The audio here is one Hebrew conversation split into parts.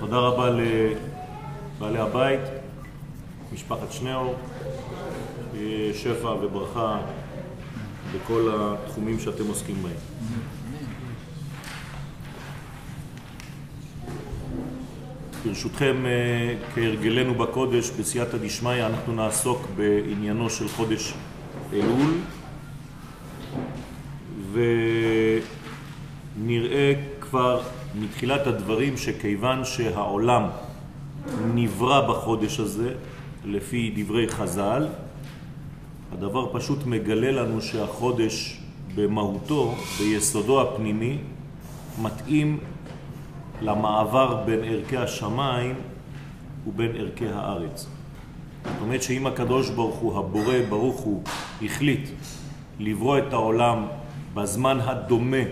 תודה רבה לבעלי הבית, משפחת שניאור, שפע וברכה בכל התחומים שאתם עוסקים בהם. ברשותכם, כהרגלנו בקודש, בסייעתא דשמיא, אנחנו נעסוק בעניינו של חודש אלול, ונראה כבר מתחילת הדברים שכיוון שהעולם נברא בחודש הזה, לפי דברי חז"ל, הדבר פשוט מגלה לנו שהחודש במהותו, ביסודו הפנימי, מתאים למעבר בין ערכי השמיים ובין ערכי הארץ. זאת אומרת שאם הקדוש ברוך הוא, הבורא ברוך הוא, החליט לברוא את העולם בזמן הדומה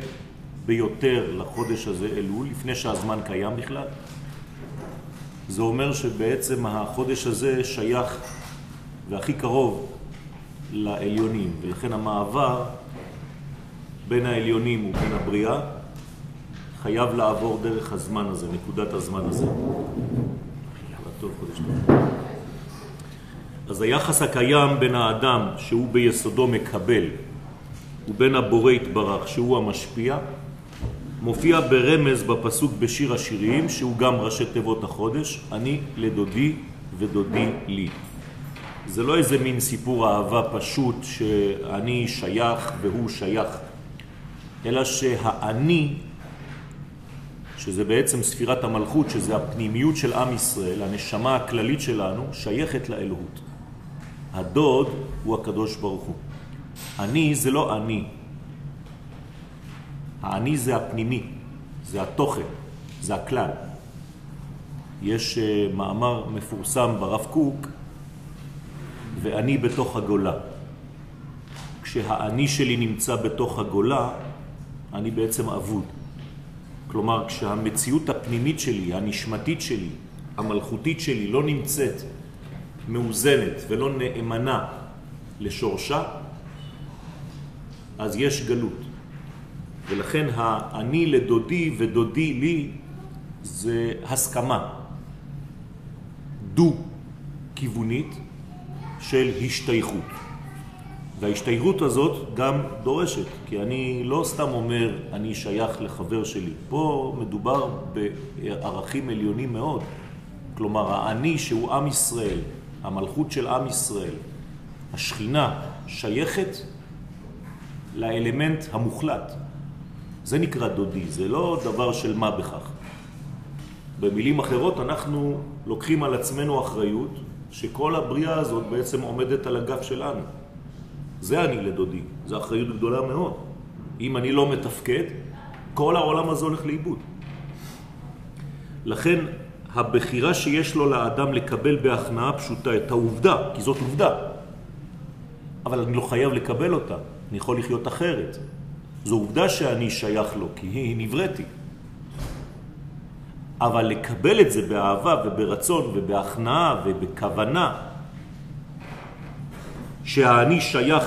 ביותר לחודש הזה אלול, לפני שהזמן קיים בכלל, זה אומר שבעצם החודש הזה שייך והכי קרוב לעליונים, ולכן המעבר בין העליונים ובין הבריאה חייב לעבור דרך הזמן הזה, נקודת הזמן הזה. טוב, חודש טוב. אז היחס הקיים בין האדם שהוא ביסודו מקבל ובין הבורא התברך שהוא המשפיע מופיע ברמז בפסוק בשיר השירים שהוא גם ראשי תיבות החודש אני לדודי ודודי לי. זה לא איזה מין סיפור אהבה פשוט שאני שייך והוא שייך, אלא שהאני, שזה בעצם ספירת המלכות, שזה הפנימיות של עם ישראל, הנשמה הכללית שלנו, שייכת לאלוהות. הדוד הוא הקדוש ברוך הוא. אני זה לא אני. האני זה הפנימי, זה התוכן, זה הכלל. יש מאמר מפורסם ברב קוק ואני בתוך הגולה. כשהאני שלי נמצא בתוך הגולה, אני בעצם אבוד. כלומר, כשהמציאות הפנימית שלי, הנשמתית שלי, המלכותית שלי, לא נמצאת מאוזנת ולא נאמנה לשורשה, אז יש גלות. ולכן האני לדודי ודודי לי זה הסכמה דו-כיוונית של השתייכות. וההשתייכות הזאת גם דורשת, כי אני לא סתם אומר אני שייך לחבר שלי. פה מדובר בערכים עליונים מאוד. כלומר, האני שהוא עם ישראל, המלכות של עם ישראל, השכינה שייכת לאלמנט המוחלט. זה נקרא דודי, זה לא דבר של מה בכך. במילים אחרות אנחנו לוקחים על עצמנו אחריות שכל הבריאה הזאת בעצם עומדת על הגף שלנו. זה אני לדודי, זו אחריות גדולה מאוד. אם אני לא מתפקד, כל העולם הזה הולך לאיבוד. לכן הבחירה שיש לו לאדם לקבל בהכנעה פשוטה את העובדה, כי זאת עובדה, אבל אני לא חייב לקבל אותה, אני יכול לחיות אחרת. זו עובדה שאני שייך לו, כי היא נבראתי. אבל לקבל את זה באהבה וברצון ובהכנעה ובכוונה שהאני שייך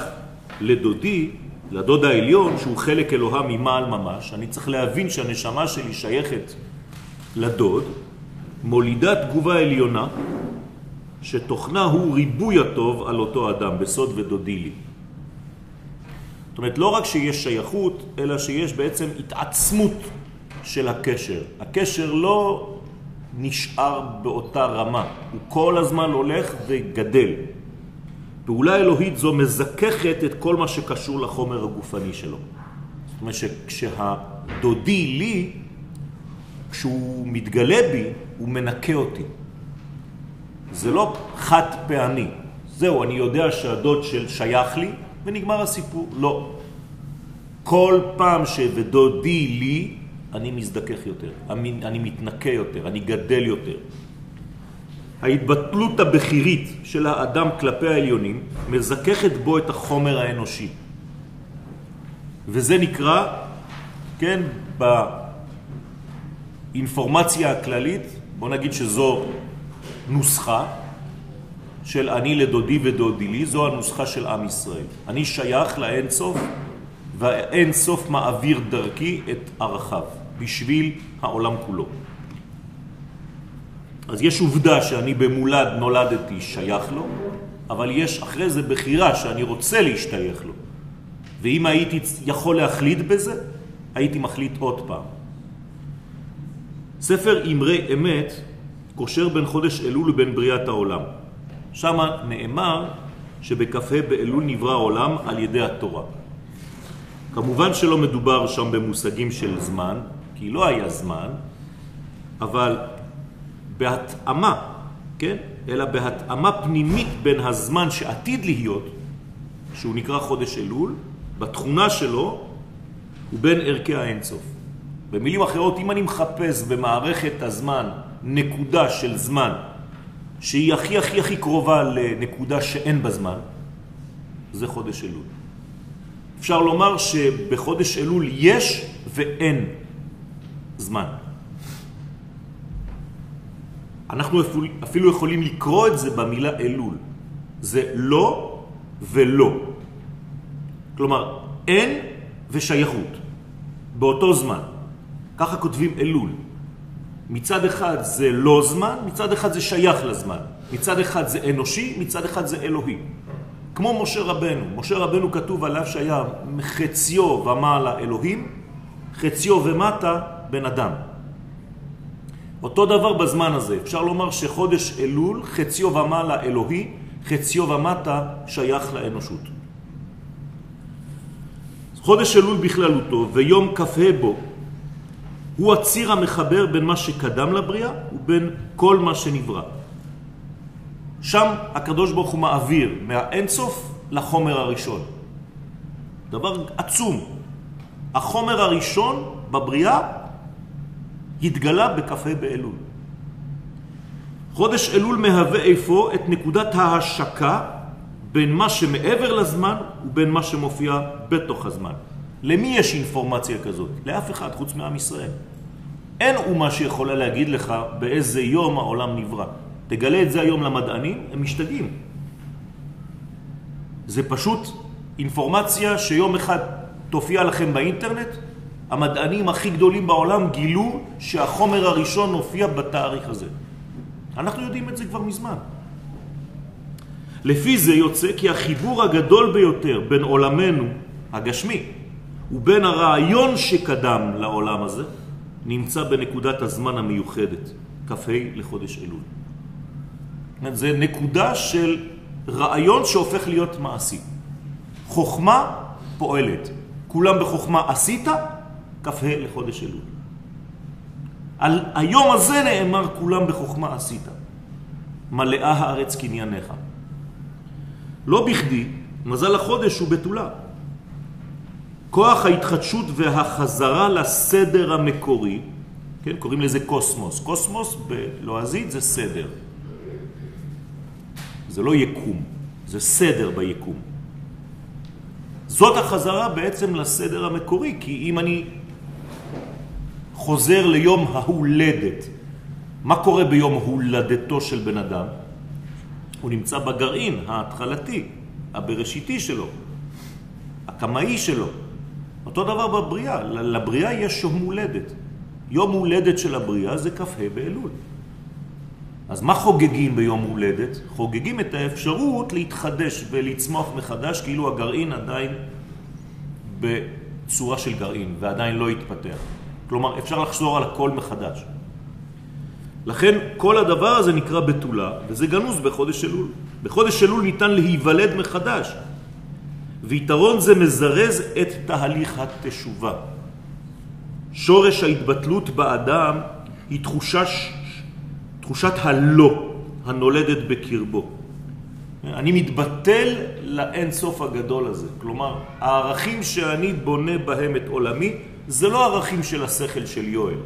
לדודי, לדוד העליון, שהוא חלק אלוהה ממעל ממש, אני צריך להבין שהנשמה שלי שייכת לדוד, מולידה תגובה עליונה שתוכנה הוא ריבוי הטוב על אותו אדם, בסוד ודודי לי. אומרת, לא רק שיש שייכות, אלא שיש בעצם התעצמות של הקשר. הקשר לא נשאר באותה רמה, הוא כל הזמן הולך וגדל. פעולה אלוהית זו מזככת את כל מה שקשור לחומר הגופני שלו. זאת אומרת שכשהדודי לי, כשהוא מתגלה בי, הוא מנקה אותי. זה לא חד פעמי. זהו, אני יודע שהדוד של שייך לי, ונגמר הסיפור. לא. כל פעם שדודי לי, אני מזדכך יותר, אני, אני מתנקה יותר, אני גדל יותר. ההתבטלות הבכירית של האדם כלפי העליונים מזככת בו את החומר האנושי. וזה נקרא, כן, באינפורמציה הכללית, בוא נגיד שזו נוסחה של אני לדודי ודודי לי, זו הנוסחה של עם ישראל. אני שייך לאין סוף, והאין סוף מעביר דרכי את ערכיו. בשביל העולם כולו. אז יש עובדה שאני במולד נולדתי שייך לו, אבל יש אחרי זה בחירה שאני רוצה להשתייך לו. ואם הייתי יכול להחליט בזה, הייתי מחליט עוד פעם. ספר אמרי אמת קושר בין חודש אלול ובין בריאת העולם. שם נאמר שבכ"ה באלול נברא העולם על ידי התורה. כמובן שלא מדובר שם במושגים של זמן, כי לא היה זמן, אבל בהתאמה, כן? אלא בהתאמה פנימית בין הזמן שעתיד להיות, שהוא נקרא חודש אלול, בתכונה שלו, ובין ערכי האינסוף. במילים אחרות, אם אני מחפש במערכת הזמן נקודה של זמן שהיא הכי הכי הכי קרובה לנקודה שאין בזמן, זה חודש אלול. אפשר לומר שבחודש אלול יש ואין זמן. אנחנו אפילו יכולים לקרוא את זה במילה אלול. זה לא ולא. כלומר, אין ושייכות באותו זמן. ככה כותבים אלול. מצד אחד זה לא זמן, מצד אחד זה שייך לזמן. מצד אחד זה אנושי, מצד אחד זה אלוהי. כמו משה רבנו. משה רבנו כתוב עליו שהיה חציו ומעלה אלוהים, חציו ומטה בן אדם. אותו דבר בזמן הזה. אפשר לומר שחודש אלול, חציו ומעלה אלוהי, חציו ומטה שייך לאנושות. חודש אלול בכללותו ויום כ"ה בו הוא הציר המחבר בין מה שקדם לבריאה ובין כל מה שנברא. שם הקדוש ברוך הוא מעביר מהאינסוף לחומר הראשון. דבר עצום. החומר הראשון בבריאה התגלה בכ"ה באלול. חודש אלול מהווה איפה את נקודת ההשקה בין מה שמעבר לזמן ובין מה שמופיע בתוך הזמן. למי יש אינפורמציה כזאת? לאף אחד חוץ מעם ישראל. אין אומה שיכולה להגיד לך באיזה יום העולם נברא. תגלה את זה היום למדענים, הם משתגעים. זה פשוט אינפורמציה שיום אחד תופיע לכם באינטרנט, המדענים הכי גדולים בעולם גילו שהחומר הראשון הופיע בתאריך הזה. אנחנו יודעים את זה כבר מזמן. לפי זה יוצא כי החיבור הגדול ביותר בין עולמנו הגשמי ובין הרעיון שקדם לעולם הזה נמצא בנקודת הזמן המיוחדת, כ"ה לחודש אלול. זה נקודה של רעיון שהופך להיות מעשי. חוכמה פועלת. כולם בחוכמה עשית, כ"ה לחודש אלול. על היום הזה נאמר כולם בחוכמה עשית. מלאה הארץ קנייניך. לא בכדי, מזל החודש הוא בתולה. כוח ההתחדשות והחזרה לסדר המקורי, כן, קוראים לזה קוסמוס. קוסמוס בלועזית זה סדר. זה לא יקום, זה סדר ביקום. זאת החזרה בעצם לסדר המקורי, כי אם אני חוזר ליום ההולדת, מה קורה ביום הולדתו של בן אדם? הוא נמצא בגרעין ההתחלתי, הבראשיתי שלו, הקמאי שלו. אותו דבר בבריאה, לבריאה יש יום הולדת. יום הולדת של הבריאה זה כ"ה באלול. אז מה חוגגים ביום הולדת? חוגגים את האפשרות להתחדש ולצמוח מחדש כאילו הגרעין עדיין בצורה של גרעין ועדיין לא התפתח. כלומר, אפשר לחזור על הכל מחדש. לכן כל הדבר הזה נקרא בתולה, וזה גנוז בחודש אלול. בחודש אלול ניתן להיוולד מחדש, ויתרון זה מזרז את תהליך התשובה. שורש ההתבטלות באדם היא תחושה, תחושת הלא הנולדת בקרבו. אני מתבטל לאין סוף הגדול הזה. כלומר, הערכים שאני בונה בהם את עולמי, זה לא ערכים של השכל של יואל.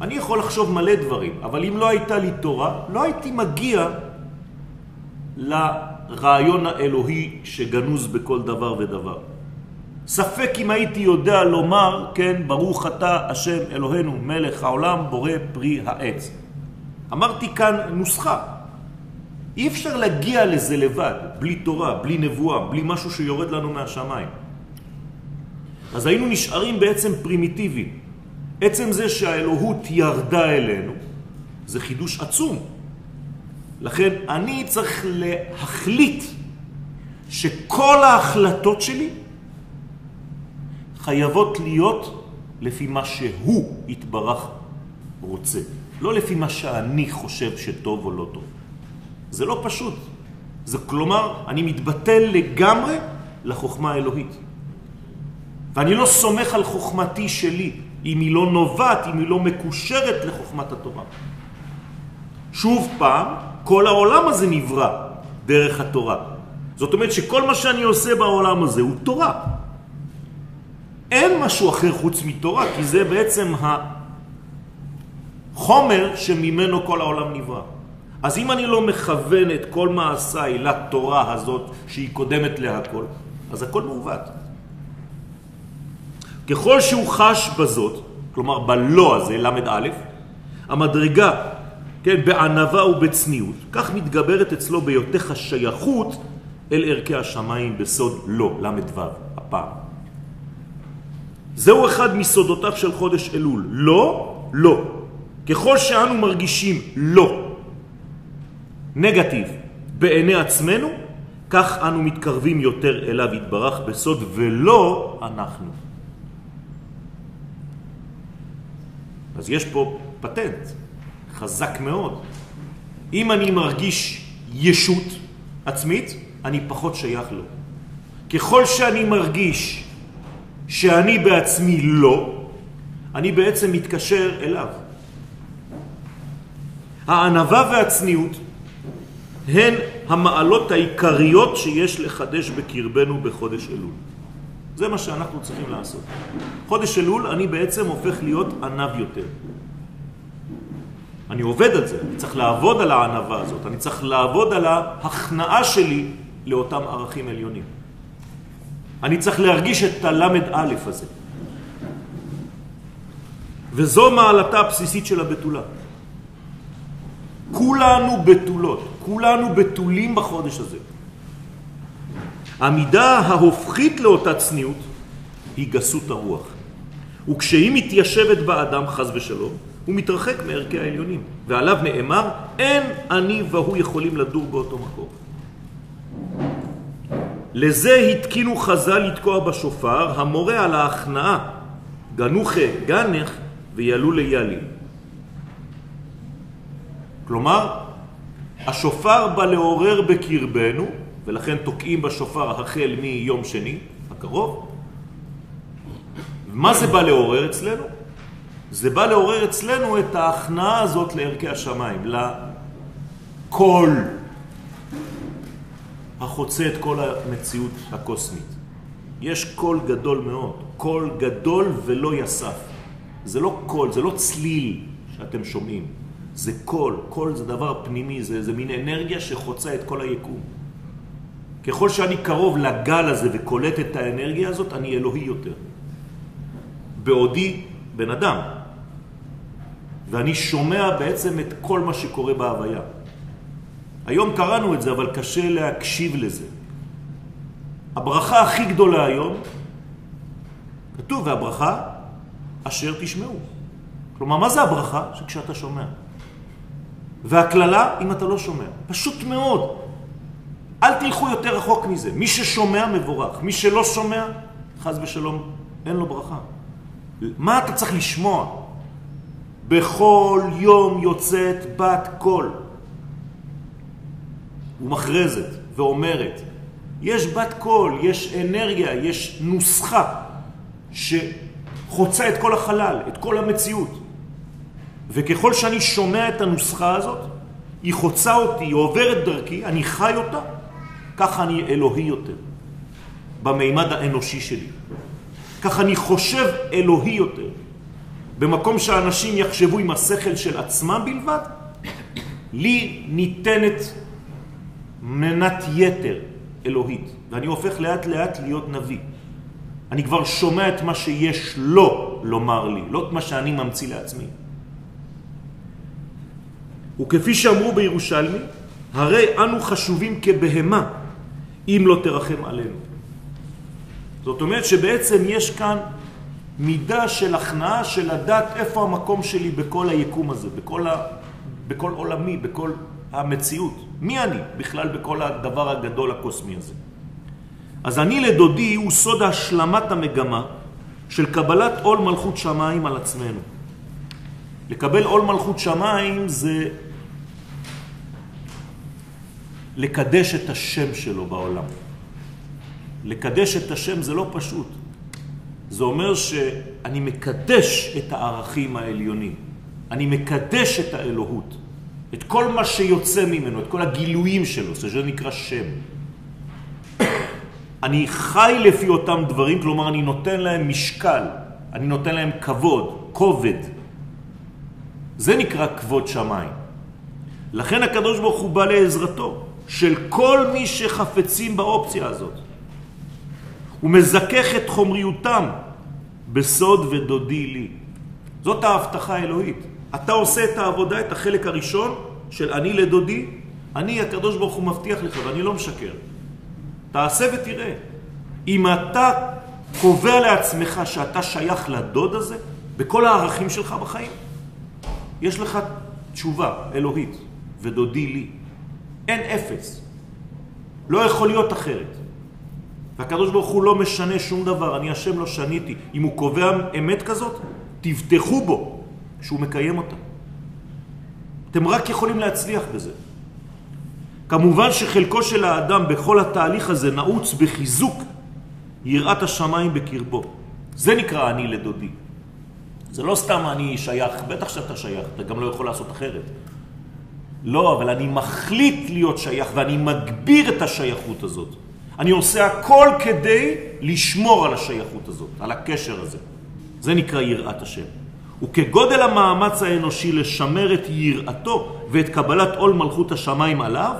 אני יכול לחשוב מלא דברים, אבל אם לא הייתה לי תורה, לא הייתי מגיע לרעיון האלוהי שגנוז בכל דבר ודבר. ספק אם הייתי יודע לומר, כן, ברוך אתה השם אלוהינו מלך העולם בורא פרי העץ. אמרתי כאן נוסחה. אי אפשר להגיע לזה לבד, בלי תורה, בלי נבואה, בלי משהו שיורד לנו מהשמיים. אז היינו נשארים בעצם פרימיטיביים. עצם זה שהאלוהות ירדה אלינו, זה חידוש עצום. לכן אני צריך להחליט שכל ההחלטות שלי חייבות להיות לפי מה שהוא התברך רוצה, לא לפי מה שאני חושב שטוב או לא טוב. זה לא פשוט. זה כלומר, אני מתבטל לגמרי לחוכמה האלוהית. ואני לא סומך על חוכמתי שלי, אם היא לא נובעת, אם היא לא מקושרת לחוכמת התורה. שוב פעם, כל העולם הזה נברא דרך התורה. זאת אומרת שכל מה שאני עושה בעולם הזה הוא תורה. אין משהו אחר חוץ מתורה, כי זה בעצם החומר שממנו כל העולם נברא. אז אם אני לא מכוון את כל מעשיי לתורה הזאת שהיא קודמת להכל, אז הכל מעוות. ככל שהוא חש בזאת, כלומר בלא הזה, למד א', המדרגה, כן, בענבה ובצניעות, כך מתגברת אצלו ביותך השייכות אל ערכי השמיים בסוד לא, למד ו', הפעם. זהו אחד מסודותיו של חודש אלול. לא, לא. ככל שאנו מרגישים לא, נגטיב, בעיני עצמנו, כך אנו מתקרבים יותר אליו יתברך בסוד ולא אנחנו. אז יש פה פטנט חזק מאוד. אם אני מרגיש ישות עצמית, אני פחות שייך לו. ככל שאני מרגיש שאני בעצמי לא, אני בעצם מתקשר אליו. הענבה והצניעות הן המעלות העיקריות שיש לחדש בקרבנו בחודש אלול. זה מה שאנחנו צריכים לעשות. חודש אלול אני בעצם הופך להיות ענב יותר. אני עובד על זה, אני צריך לעבוד על הענבה הזאת, אני צריך לעבוד על ההכנעה שלי לאותם ערכים עליונים. אני צריך להרגיש את הלמד א' הזה. וזו מעלתה הבסיסית של הבתולה. כולנו בתולות, כולנו בתולים בחודש הזה. המידה ההופכית לאותה צניעות היא גסות הרוח. וכשהיא מתיישבת באדם, חז ושלום, הוא מתרחק מערכי העליונים, ועליו נאמר, אין אני והוא יכולים לדור באותו מקום. לזה התקינו חז"ל לתקוע בשופר, המורה על ההכנעה, גנוחה גנך ויעלו ליאלי. כלומר, השופר בא לעורר בקרבנו, ולכן תוקעים בשופר החל מיום שני הקרוב. מה זה בא לעורר אצלנו? זה בא לעורר אצלנו את ההכנעה הזאת לערכי השמיים, לקול החוצה את כל המציאות הקוסמית. יש קול גדול מאוד, קול גדול ולא יסף. זה לא קול, זה לא צליל שאתם שומעים. זה קול, קול זה דבר פנימי, זה, זה מין אנרגיה שחוצה את כל היקום. ככל שאני קרוב לגל הזה וקולט את האנרגיה הזאת, אני אלוהי יותר. בעודי בן אדם. ואני שומע בעצם את כל מה שקורה בהוויה. היום קראנו את זה, אבל קשה להקשיב לזה. הברכה הכי גדולה היום, כתוב, והברכה אשר תשמעו. כלומר, מה זה הברכה? שכשאתה שומע. והכללה, אם אתה לא שומע. פשוט מאוד. אל תלכו יותר רחוק מזה. מי ששומע מבורך, מי שלא שומע, חז ושלום, אין לו ברכה. מה אתה צריך לשמוע? בכל יום יוצאת בת קול ומכרזת ואומרת, יש בת קול, יש אנרגיה, יש נוסחה שחוצה את כל החלל, את כל המציאות. וככל שאני שומע את הנוסחה הזאת, היא חוצה אותי, היא עוברת דרכי, אני חי אותה, ככה אני אלוהי יותר, במימד האנושי שלי. ככה אני חושב אלוהי יותר. במקום שאנשים יחשבו עם השכל של עצמם בלבד, לי ניתנת מנת יתר אלוהית, ואני הופך לאט לאט להיות נביא. אני כבר שומע את מה שיש לו לומר לי, לא את מה שאני ממציא לעצמי. וכפי שאמרו בירושלמי, הרי אנו חשובים כבהמה אם לא תרחם עלינו. זאת אומרת שבעצם יש כאן מידה של הכנעה של לדעת איפה המקום שלי בכל היקום הזה, בכל בכל עולמי, בכל המציאות. מי אני בכלל בכל הדבר הגדול הקוסמי הזה? אז אני לדודי הוא סוד השלמת המגמה של קבלת עול מלכות שמיים על עצמנו. לקבל עול מלכות שמיים זה לקדש את השם שלו בעולם. לקדש את השם זה לא פשוט. זה אומר שאני מקדש את הערכים העליונים. אני מקדש את האלוהות. את כל מה שיוצא ממנו, את כל הגילויים שלו, זה נקרא שם. אני חי לפי אותם דברים, כלומר אני נותן להם משקל, אני נותן להם כבוד, כובד. זה נקרא כבוד שמיים. לכן הקדוש ברוך הוא בא לעזרתו של כל מי שחפצים באופציה הזאת. הוא מזכך את חומריותם בסוד ודודי לי. זאת ההבטחה האלוהית. אתה עושה את העבודה, את החלק הראשון של אני לדודי, אני הקדוש ברוך הוא מבטיח לך ואני לא משקר. תעשה ותראה. אם אתה קובע לעצמך שאתה שייך לדוד הזה, בכל הערכים שלך בחיים, יש לך תשובה אלוהית, ודודי לי. אין אפס. לא יכול להיות אחרת. והקדוש ברוך הוא לא משנה שום דבר, אני השם לא שניתי. אם הוא קובע אמת כזאת, תבטחו בו שהוא מקיים אותה. אתם רק יכולים להצליח בזה. כמובן שחלקו של האדם בכל התהליך הזה נעוץ בחיזוק יראת השמיים בקרבו. זה נקרא אני לדודי. זה לא סתם אני שייך, בטח שאתה שייך, אתה גם לא יכול לעשות אחרת. לא, אבל אני מחליט להיות שייך ואני מגביר את השייכות הזאת. אני עושה הכל כדי לשמור על השייכות הזאת, על הקשר הזה. זה נקרא יראת השם. וכגודל המאמץ האנושי לשמר את יראתו ואת קבלת עול מלכות השמיים עליו,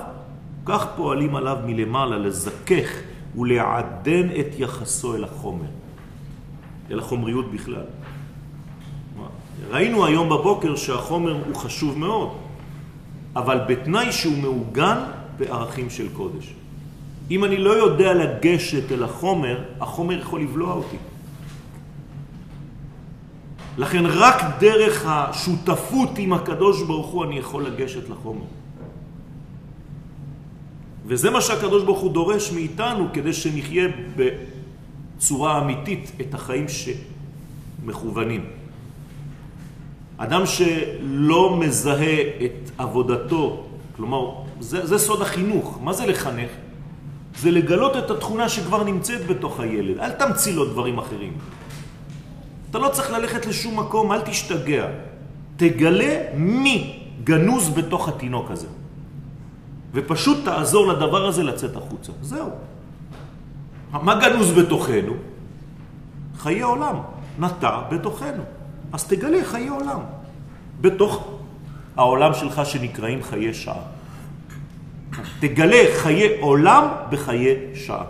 כך פועלים עליו מלמעלה לזכך ולעדן את יחסו אל החומר, אל החומריות בכלל. ראינו היום בבוקר שהחומר הוא חשוב מאוד, אבל בתנאי שהוא מעוגן בערכים של קודש. אם אני לא יודע לגשת אל החומר, החומר יכול לבלוע אותי. לכן רק דרך השותפות עם הקדוש ברוך הוא אני יכול לגשת לחומר. וזה מה שהקדוש ברוך הוא דורש מאיתנו כדי שנחיה בצורה אמיתית את החיים שמכוונים. אדם שלא מזהה את עבודתו, כלומר, זה, זה סוד החינוך. מה זה לחנך? זה לגלות את התכונה שכבר נמצאת בתוך הילד. אל תמציא לו דברים אחרים. אתה לא צריך ללכת לשום מקום, אל תשתגע. תגלה מי גנוז בתוך התינוק הזה. ופשוט תעזור לדבר הזה לצאת החוצה. זהו. מה גנוז בתוכנו? חיי עולם. נטע בתוכנו. אז תגלה חיי עולם. בתוך העולם שלך שנקראים חיי שעה. תגלה חיי עולם בחיי שעה.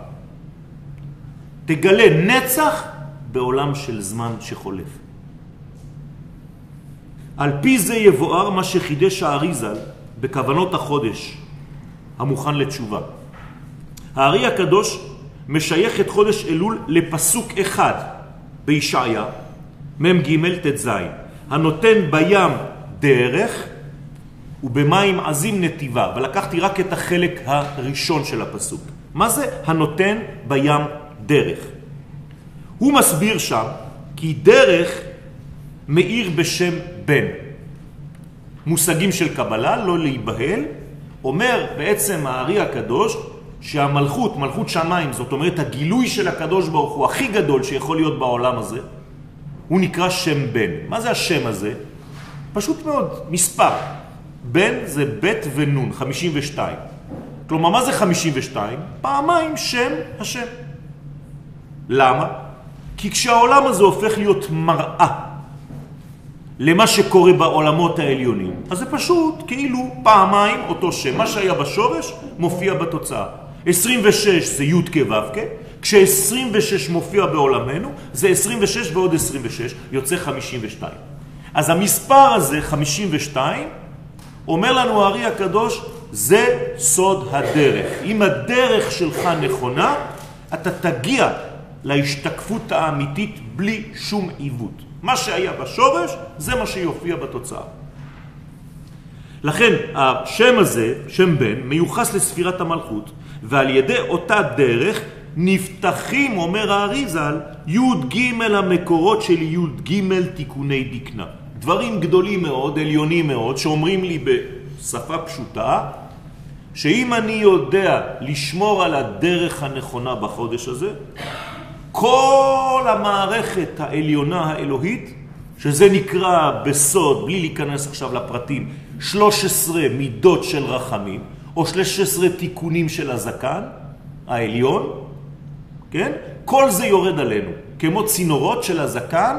תגלה נצח בעולם של זמן שחולף. על פי זה יבואר מה שחידש האריזל בכוונות החודש המוכן לתשובה. הארי הקדוש משייך את חודש אלול לפסוק אחד בישעיה, מ"ג ט"ז, הנותן בים דרך ובמים עזים נתיבה, ולקחתי רק את החלק הראשון של הפסוק. מה זה הנותן בים דרך? הוא מסביר שם כי דרך מאיר בשם בן. מושגים של קבלה, לא להיבהל, אומר בעצם הארי הקדוש שהמלכות, מלכות שמיים, זאת אומרת הגילוי של הקדוש ברוך הוא הכי גדול שיכול להיות בעולם הזה, הוא נקרא שם בן. מה זה השם הזה? פשוט מאוד, מספר. בן זה בית ונון, 52. כלומר, מה זה 52? פעמיים שם השם. למה? כי כשהעולם הזה הופך להיות מראה למה שקורה בעולמות העליונים, אז זה פשוט כאילו פעמיים אותו שם. מה שהיה בשורש מופיע בתוצאה. 26 זה י' כו' כש-26 מופיע בעולמנו, זה 26 ועוד 26, יוצא 52. אז המספר הזה, 52, אומר לנו הארי הקדוש, זה סוד הדרך. אם הדרך שלך נכונה, אתה תגיע להשתקפות האמיתית בלי שום עיוות. מה שהיה בשורש, זה מה שיופיע בתוצאה. לכן השם הזה, שם בן, מיוחס לספירת המלכות, ועל ידי אותה דרך נפתחים, אומר האריזל, י"ג המקורות של י"ג תיקוני דקנה. דברים גדולים מאוד, עליונים מאוד, שאומרים לי בשפה פשוטה, שאם אני יודע לשמור על הדרך הנכונה בחודש הזה, כל המערכת העליונה האלוהית, שזה נקרא בסוד, בלי להיכנס עכשיו לפרטים, 13 מידות של רחמים, או 13 תיקונים של הזקן, העליון, כן? כל זה יורד עלינו, כמו צינורות של הזקן,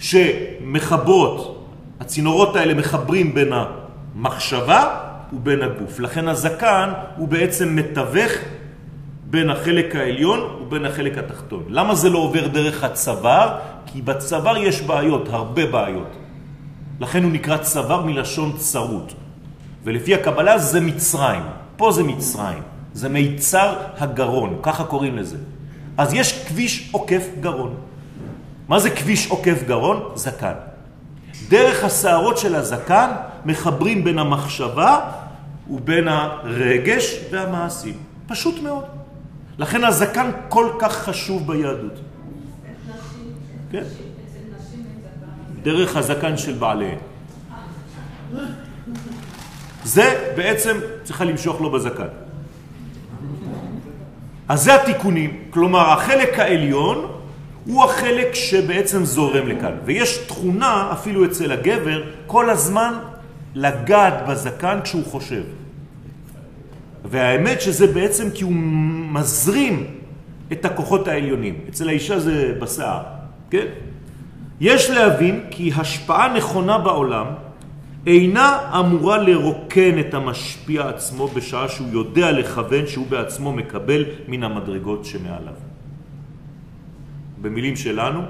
שמחברות, הצינורות האלה מחברים בין המחשבה ובין הגוף. לכן הזקן הוא בעצם מתווך בין החלק העליון ובין החלק התחתון. למה זה לא עובר דרך הצוואר? כי בצוואר יש בעיות, הרבה בעיות. לכן הוא נקרא צוואר מלשון צרות. ולפי הקבלה זה מצרים. פה זה מצרים. זה מיצר הגרון, ככה קוראים לזה. אז יש כביש עוקף גרון. מה זה כביש עוקף גרון? זקן. דרך השערות של הזקן מחברים בין המחשבה ובין הרגש והמעשים. פשוט מאוד. לכן הזקן כל כך חשוב ביהדות. כן. דרך הזקן של בעליהם. זה בעצם צריכה למשוך לו בזקן. אז זה התיקונים, כלומר החלק העליון הוא החלק שבעצם זורם לכאן. ויש תכונה אפילו אצל הגבר כל הזמן לגעת בזקן כשהוא חושב. והאמת שזה בעצם כי הוא מזרים את הכוחות העליונים. אצל האישה זה בשיער, כן? יש להבין כי השפעה נכונה בעולם אינה אמורה לרוקן את המשפיע עצמו בשעה שהוא יודע לכוון שהוא בעצמו מקבל מן המדרגות שמעליו. במילים שלנו,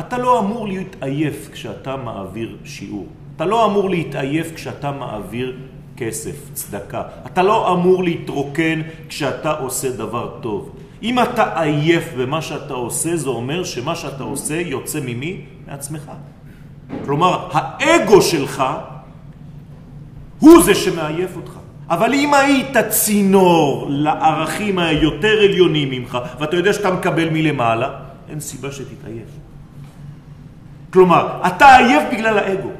אתה לא אמור להתעייף כשאתה מעביר שיעור. אתה לא אמור להתעייף כשאתה מעביר כסף, צדקה. אתה לא אמור להתרוקן כשאתה עושה דבר טוב. אם אתה עייף במה שאתה עושה, זה אומר שמה שאתה עושה יוצא ממי? מעצמך. כלומר, האגו שלך הוא זה שמעייף אותך. אבל אם היית צינור לערכים היותר עליונים ממך, ואתה יודע שאתה מקבל מלמעלה, אין סיבה שתתעייף. כלומר, אתה עייף בגלל האגו.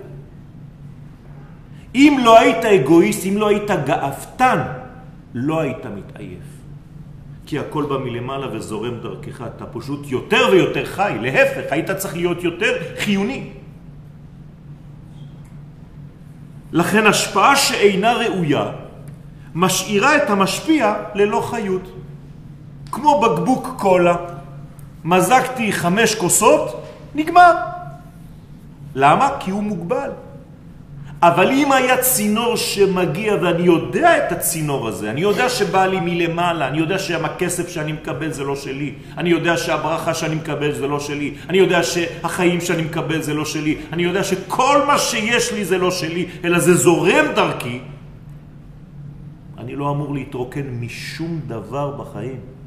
אם לא היית אגואיסט, אם לא היית גאפתן, לא היית מתעייף. כי הכל בא מלמעלה וזורם דרכך, אתה פשוט יותר ויותר חי, להפך, היית צריך להיות יותר חיוני. לכן השפעה שאינה ראויה משאירה את המשפיע ללא חיות. כמו בקבוק קולה, מזגתי חמש כוסות, נגמר. למה? כי הוא מוגבל. אבל אם היה צינור שמגיע ואני יודע את הצינור הזה, אני יודע שבא לי מלמעלה, אני יודע שהכסף שאני מקבל זה לא שלי, אני יודע שהברכה שאני מקבל זה לא שלי, אני יודע שהחיים שאני מקבל זה לא שלי, אני יודע שכל מה שיש לי זה לא שלי, אלא זה זורם דרכי, אני לא אמור להתרוקן משום דבר בחיים.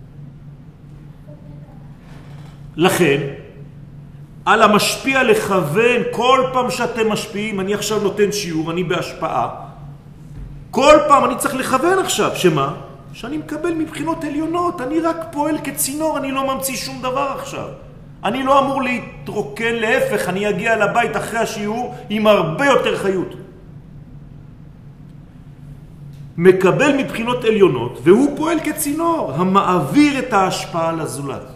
לכן, על המשפיע לכוון כל פעם שאתם משפיעים, אני עכשיו נותן שיעור, אני בהשפעה, כל פעם אני צריך לכוון עכשיו, שמה? שאני מקבל מבחינות עליונות, אני רק פועל כצינור, אני לא ממציא שום דבר עכשיו. אני לא אמור להתרוקן, להפך, אני אגיע לבית אחרי השיעור עם הרבה יותר חיות. מקבל מבחינות עליונות, והוא פועל כצינור, המעביר את ההשפעה לזולת.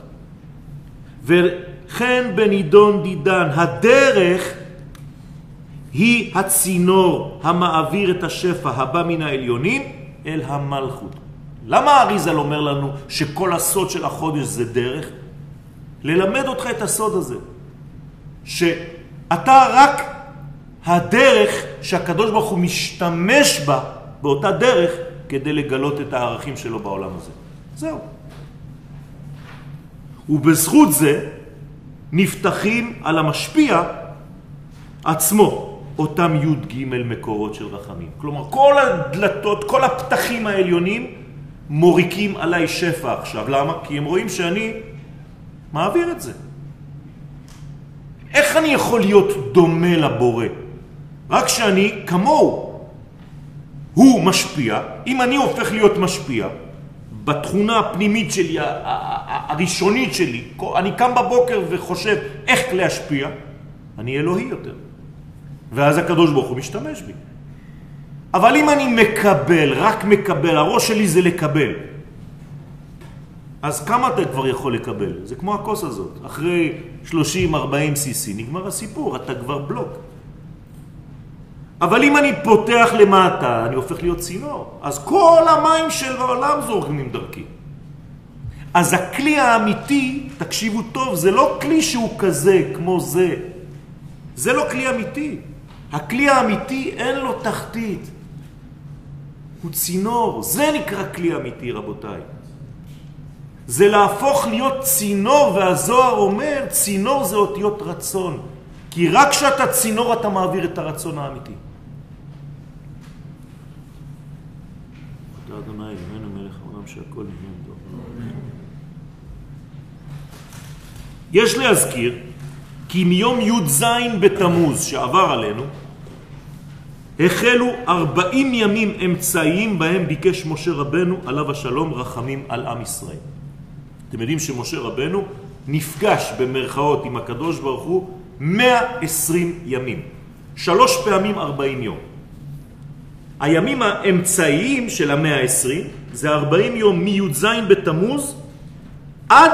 וכן בנידון דידן, הדרך היא הצינור המעביר את השפע הבא מן העליונים אל המלכות. למה האריזל אומר לנו שכל הסוד של החודש זה דרך? ללמד אותך את הסוד הזה. שאתה רק הדרך שהקדוש ברוך הוא משתמש בה, באותה דרך, כדי לגלות את הערכים שלו בעולם הזה. זהו. ובזכות זה נפתחים על המשפיע עצמו אותם י' ג' מקורות של רחמים. כלומר, כל הדלתות, כל הפתחים העליונים מוריקים עליי שפע עכשיו. למה? כי הם רואים שאני מעביר את זה. איך אני יכול להיות דומה לבורא? רק שאני כמוהו. הוא משפיע, אם אני הופך להיות משפיע, בתכונה הפנימית שלי, הראשונית שלי, אני קם בבוקר וחושב איך להשפיע, אני אלוהי יותר. ואז הקדוש ברוך הוא משתמש בי. אבל אם אני מקבל, רק מקבל, הראש שלי זה לקבל, אז כמה אתה כבר יכול לקבל? זה כמו הכוס הזאת. אחרי 30-40 cc נגמר הסיפור, אתה כבר בלוק. אבל אם אני פותח למטה, אני הופך להיות צינור. אז כל המים של העולם זורקים דרכי. אז הכלי האמיתי, תקשיבו טוב, זה לא כלי שהוא כזה, כמו זה. זה לא כלי אמיתי. הכלי האמיתי אין לו תחתית. הוא צינור. זה נקרא כלי אמיתי, רבותיי. זה להפוך להיות צינור, והזוהר אומר, צינור זה אותיות רצון. כי רק כשאתה צינור אתה מעביר את הרצון האמיתי. יש להזכיר כי מיום י"ז בתמוז שעבר עלינו, החלו ארבעים ימים אמצעיים בהם ביקש משה רבנו עליו השלום רחמים על עם ישראל. אתם יודעים שמשה רבנו נפגש במרכאות עם הקדוש ברוך הוא 120 ימים, שלוש פעמים 40 יום. הימים האמצעיים של המאה ה-20 זה 40 יום מי"ז בתמוז עד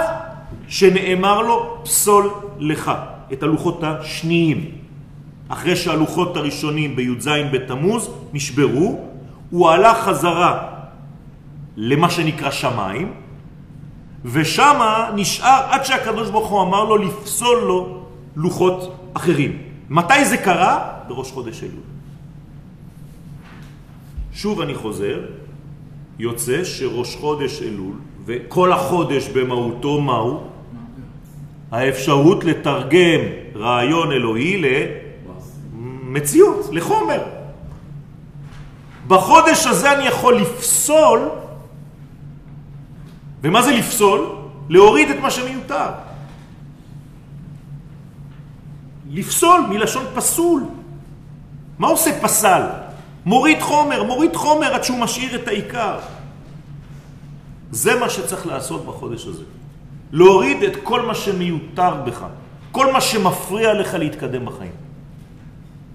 שנאמר לו פסול לך את הלוחות השניים. אחרי שהלוחות הראשונים בי"ז בתמוז נשברו, הוא עלה חזרה למה שנקרא שמיים, ושם נשאר עד שהקדוש ברוך הוא אמר לו לפסול לו לוחות אחרים. מתי זה קרה? בראש חודש אלול. שוב אני חוזר, יוצא שראש חודש אלול וכל החודש במהותו מהו? האפשרות לתרגם רעיון אלוהי למציאות, לחומר. בחודש הזה אני יכול לפסול, ומה זה לפסול? להוריד את מה שמיותר. לפסול מלשון פסול. מה עושה פסל? מוריד חומר, מוריד חומר עד שהוא משאיר את העיקר. זה מה שצריך לעשות בחודש הזה. להוריד את כל מה שמיותר בך, כל מה שמפריע לך להתקדם בחיים.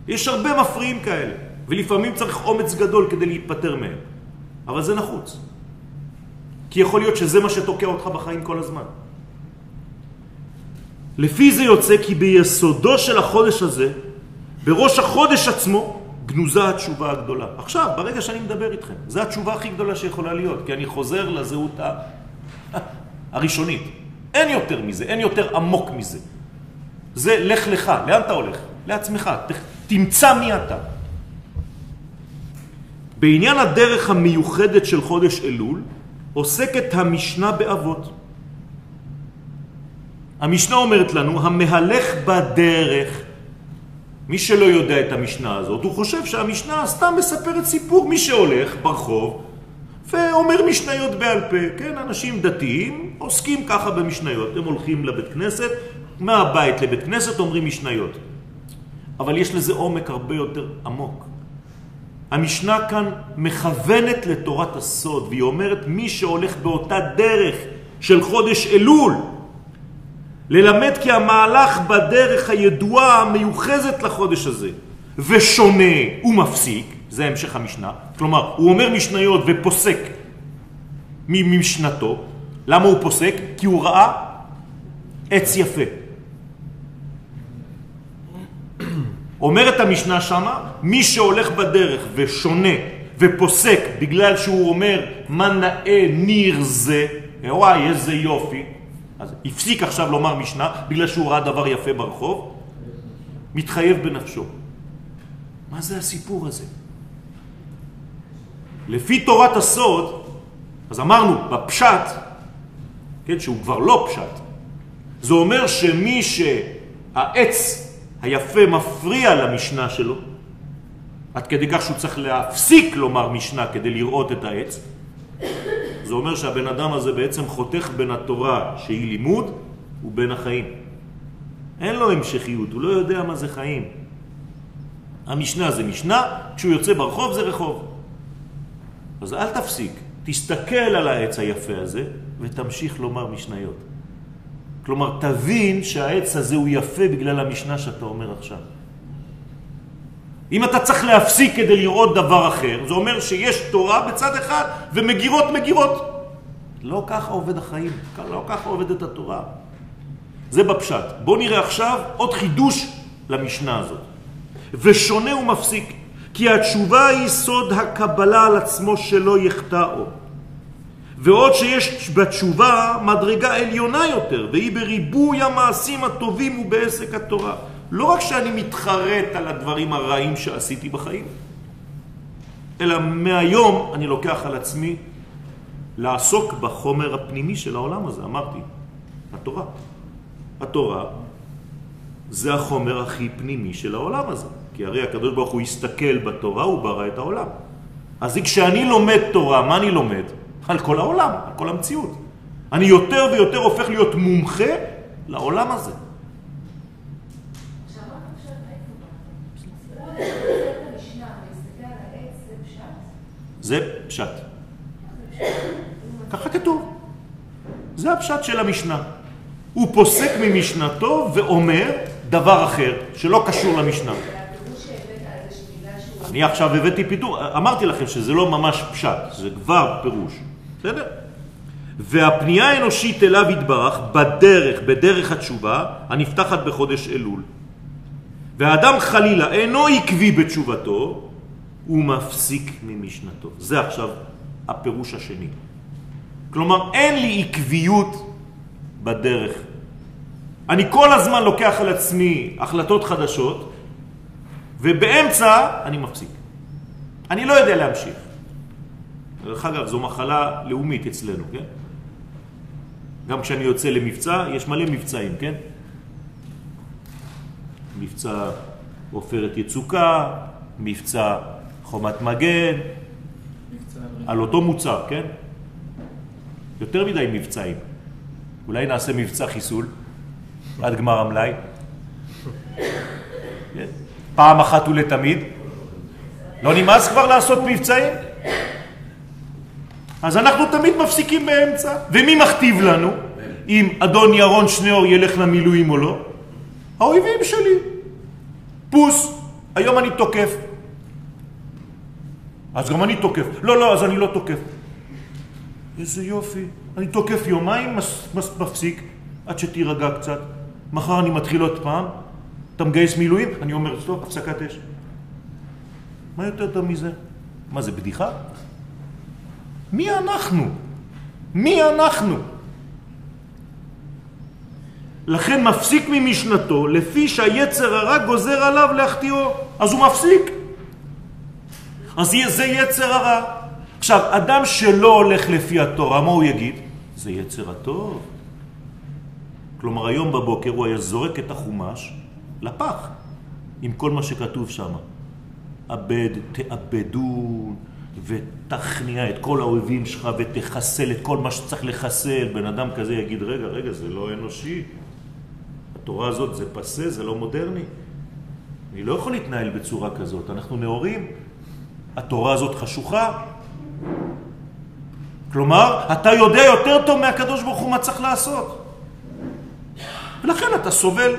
יש הרבה מפריעים כאלה, ולפעמים צריך אומץ גדול כדי להיפטר מהם, אבל זה נחוץ. כי יכול להיות שזה מה שתוקע אותך בחיים כל הזמן. לפי זה יוצא כי ביסודו של החודש הזה, בראש החודש עצמו, גנוזה התשובה הגדולה. עכשיו, ברגע שאני מדבר איתכם, זו התשובה הכי גדולה שיכולה להיות, כי אני חוזר לזהות הראשונית. אין יותר מזה, אין יותר עמוק מזה. זה לך לך, לאן אתה הולך? לעצמך, תמצא מי אתה. בעניין הדרך המיוחדת של חודש אלול, עוסקת המשנה באבות. המשנה אומרת לנו, המהלך בדרך מי שלא יודע את המשנה הזאת, הוא חושב שהמשנה סתם מספרת סיפור. מי שהולך ברחוב ואומר משניות בעל פה, כן, אנשים דתיים עוסקים ככה במשניות. הם הולכים לבית כנסת, מהבית לבית כנסת אומרים משניות. אבל יש לזה עומק הרבה יותר עמוק. המשנה כאן מכוונת לתורת הסוד, והיא אומרת מי שהולך באותה דרך של חודש אלול, ללמד כי המהלך בדרך הידועה המיוחזת לחודש הזה ושונה ומפסיק, זה המשך המשנה, כלומר הוא אומר משניות ופוסק ממשנתו, למה הוא פוסק? כי הוא ראה עץ יפה. אומרת המשנה שמה, מי שהולך בדרך ושונה ופוסק בגלל שהוא אומר מה נאה ניר זה, וואי איזה יופי, אז הפסיק עכשיו לומר משנה בגלל שהוא ראה דבר יפה ברחוב, מתחייב בנפשו. מה זה הסיפור הזה? לפי תורת הסוד, אז אמרנו בפשט, כן, שהוא כבר לא פשט, זה אומר שמי שהעץ היפה מפריע למשנה שלו, עד כדי כך שהוא צריך להפסיק לומר משנה כדי לראות את העץ, זה אומר שהבן אדם הזה בעצם חותך בין התורה שהיא לימוד ובין החיים. אין לו המשכיות, הוא לא יודע מה זה חיים. המשנה זה משנה, כשהוא יוצא ברחוב זה רחוב. אז אל תפסיק, תסתכל על העץ היפה הזה ותמשיך לומר משניות. כלומר, תבין שהעץ הזה הוא יפה בגלל המשנה שאתה אומר עכשיו. אם אתה צריך להפסיק כדי לראות דבר אחר, זה אומר שיש תורה בצד אחד ומגירות מגירות. לא ככה עובד החיים, לא ככה עובדת התורה. זה בפשט. בואו נראה עכשיו עוד חידוש למשנה הזאת. ושונה ומפסיק, כי התשובה היא סוד הקבלה על עצמו שלא יחטאו. ועוד שיש בתשובה מדרגה עליונה יותר, והיא בריבוי המעשים הטובים ובעסק התורה. לא רק שאני מתחרט על הדברים הרעים שעשיתי בחיים, אלא מהיום אני לוקח על עצמי לעסוק בחומר הפנימי של העולם הזה, אמרתי, התורה. התורה זה החומר הכי פנימי של העולם הזה, כי הרי הקדוש ברוך הוא הסתכל בתורה, הוא ברא את העולם. אז כשאני לומד תורה, מה אני לומד? על כל העולם, על כל המציאות. אני יותר ויותר הופך להיות מומחה לעולם הזה. זה פשט. ככה כתוב. זה הפשט של המשנה. הוא פוסק ממשנתו ואומר דבר אחר שלא קשור למשנה. אני עכשיו הבאתי פיתור, אמרתי לכם שזה לא ממש פשט, זה כבר פירוש, בסדר? והפנייה האנושית אליו יתברך בדרך, בדרך התשובה, הנפתחת בחודש אלול. והאדם חלילה אינו עקבי בתשובתו, הוא מפסיק ממשנתו. זה עכשיו הפירוש השני. כלומר, אין לי עקביות בדרך. אני כל הזמן לוקח על עצמי החלטות חדשות, ובאמצע אני מפסיק. אני לא יודע להמשיך. דרך אגב, זו מחלה לאומית אצלנו, כן? גם כשאני יוצא למבצע, יש מלא מבצעים, כן? מבצע עופרת יצוקה, מבצע חומת מגן, על אותו מוצר, כן? יותר מדי מבצעים. אולי נעשה מבצע חיסול עד גמר המלאי. כן? פעם אחת ולתמיד. לא נמאס כבר לעשות מבצעים? אז אנחנו תמיד מפסיקים באמצע. ומי מכתיב לנו אם אדון ירון שניאור ילך למילואים או לא? האויבים שלי. פוס, היום אני תוקף. אז גם אני תוקף. לא, לא, אז אני לא תוקף. איזה יופי. אני תוקף יומיים, מס, מס, מפסיק, עד שתירגע קצת. מחר אני מתחיל עוד פעם, אתה מגייס מילואים? אני אומר, סטופ, הפסקת אש. מה יותר טוב מזה? מה זה, בדיחה? מי אנחנו? מי אנחנו? לכן מפסיק ממשנתו לפי שהיצר הרע גוזר עליו להחטיאו. אז הוא מפסיק. אז זה יצר הרע. עכשיו, אדם שלא הולך לפי התורה, מה הוא יגיד? זה יצר הטוב. כלומר, היום בבוקר הוא היה זורק את החומש לפח, עם כל מה שכתוב שם. אבד, תאבדו, ותכניע את כל האויבים שלך ותחסל את כל מה שצריך לחסל. בן אדם כזה יגיד, רגע, רגע, זה לא אנושי. התורה הזאת זה פסה, זה לא מודרני. אני לא יכול להתנהל בצורה כזאת, אנחנו נאורים. התורה הזאת חשוכה. כלומר, אתה יודע יותר טוב מהקדוש ברוך הוא מה צריך לעשות. ולכן אתה סובל.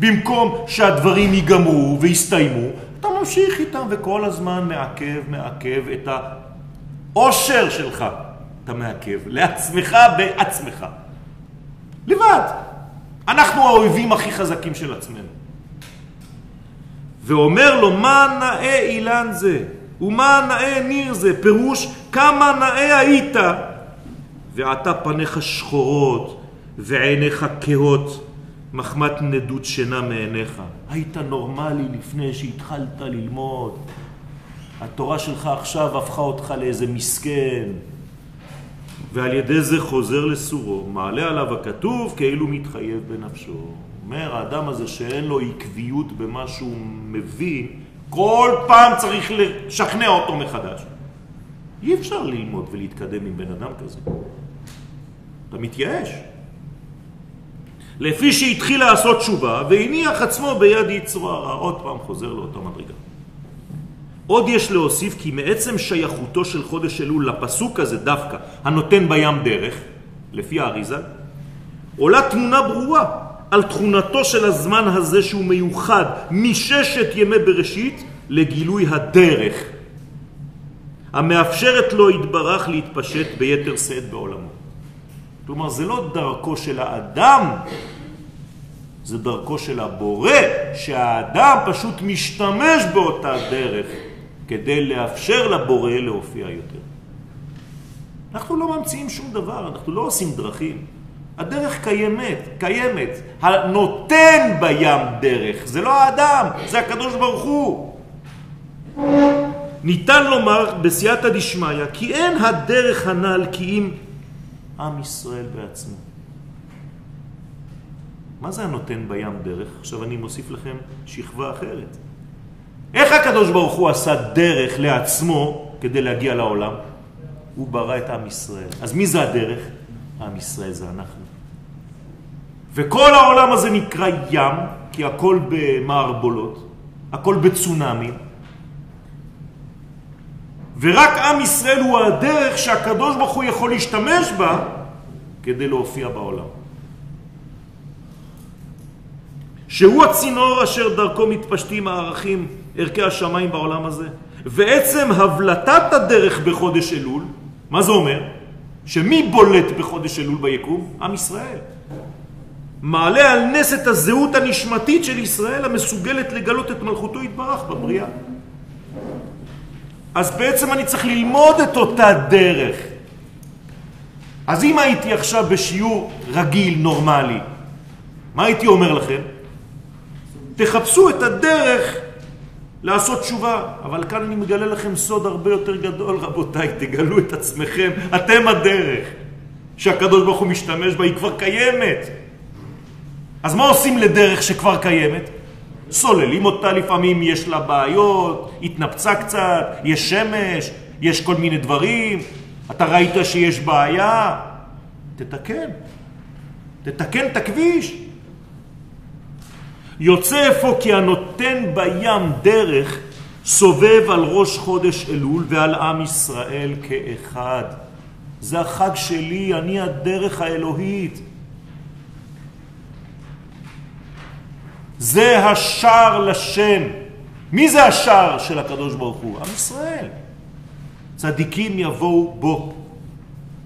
במקום שהדברים ייגמרו ויסתיימו, אתה ממשיך איתם וכל הזמן מעכב, מעכב את העושר שלך. אתה מעכב לעצמך בעצמך. לבד. אנחנו האויבים הכי חזקים של עצמנו. ואומר לו, מה נאה אילן זה? ומה נאה ניר זה? פירוש, כמה נאה היית? ועתה פניך שחורות ועיניך כהות. מחמת נדות שינה מעיניך. היית נורמלי לפני שהתחלת ללמוד. התורה שלך עכשיו הפכה אותך לאיזה מסכן. ועל ידי זה חוזר לסורו, מעלה עליו הכתוב כאילו מתחייב בנפשו. אומר, האדם הזה שאין לו עקביות במה שהוא מבין, כל פעם צריך לשכנע אותו מחדש. אי אפשר ללמוד ולהתקדם עם בן אדם כזה. אתה מתייאש. לפי שהתחיל לעשות תשובה והניח עצמו ביד יצרו הרע. עוד פעם חוזר לאותה מדרגה. עוד יש להוסיף כי מעצם שייכותו של חודש אלול לפסוק הזה דווקא, הנותן בים דרך, לפי האריזה, עולה תמונה ברורה על תכונתו של הזמן הזה שהוא מיוחד מששת ימי בראשית לגילוי הדרך, המאפשרת לו התברך להתפשט ביתר שאת בעולמו. כלומר, זה לא דרכו של האדם, זה דרכו של הבורא, שהאדם פשוט משתמש באותה דרך כדי לאפשר לבורא להופיע יותר. אנחנו לא ממציאים שום דבר, אנחנו לא עושים דרכים. הדרך קיימת, קיימת. הנותן בים דרך, זה לא האדם, זה הקדוש ברוך הוא. ניתן לומר בסייעתא דשמיא כי אין הדרך הנ"ל כי אם עם ישראל בעצמו. מה זה הנותן בים דרך? עכשיו אני מוסיף לכם שכבה אחרת. איך הקדוש ברוך הוא עשה דרך לעצמו כדי להגיע לעולם? הוא ברא את עם ישראל. אז מי זה הדרך? עם ישראל זה אנחנו. וכל העולם הזה נקרא ים, כי הכל במערבולות, הכל בצונאמי, ורק עם ישראל הוא הדרך שהקדוש ברוך הוא יכול להשתמש בה כדי להופיע בעולם. שהוא הצינור אשר דרכו מתפשטים הערכים, ערכי השמיים בעולם הזה. ועצם הבלטת הדרך בחודש אלול, מה זה אומר? שמי בולט בחודש אלול ביקום? עם ישראל. מעלה על נס את הזהות הנשמתית של ישראל המסוגלת לגלות את מלכותו יתברך בבריאה. אז בעצם אני צריך ללמוד את אותה דרך. אז אם הייתי עכשיו בשיעור רגיל, נורמלי, מה הייתי אומר לכם? תחפשו את הדרך לעשות תשובה. אבל כאן אני מגלה לכם סוד הרבה יותר גדול, רבותיי, תגלו את עצמכם, אתם הדרך שהקדוש ברוך הוא משתמש בה, היא כבר קיימת. אז מה עושים לדרך שכבר קיימת? סוללים אותה, לפעמים יש לה בעיות, התנפצה קצת, יש שמש, יש כל מיני דברים, אתה ראית שיש בעיה, תתקן, תתקן את הכביש. יוצא אפוא כי הנותן בים דרך סובב על ראש חודש אלול ועל עם ישראל כאחד. זה החג שלי, אני הדרך האלוהית. זה השער לשם. מי זה השער של הקדוש ברוך הוא? עם ישראל. צדיקים יבואו בו.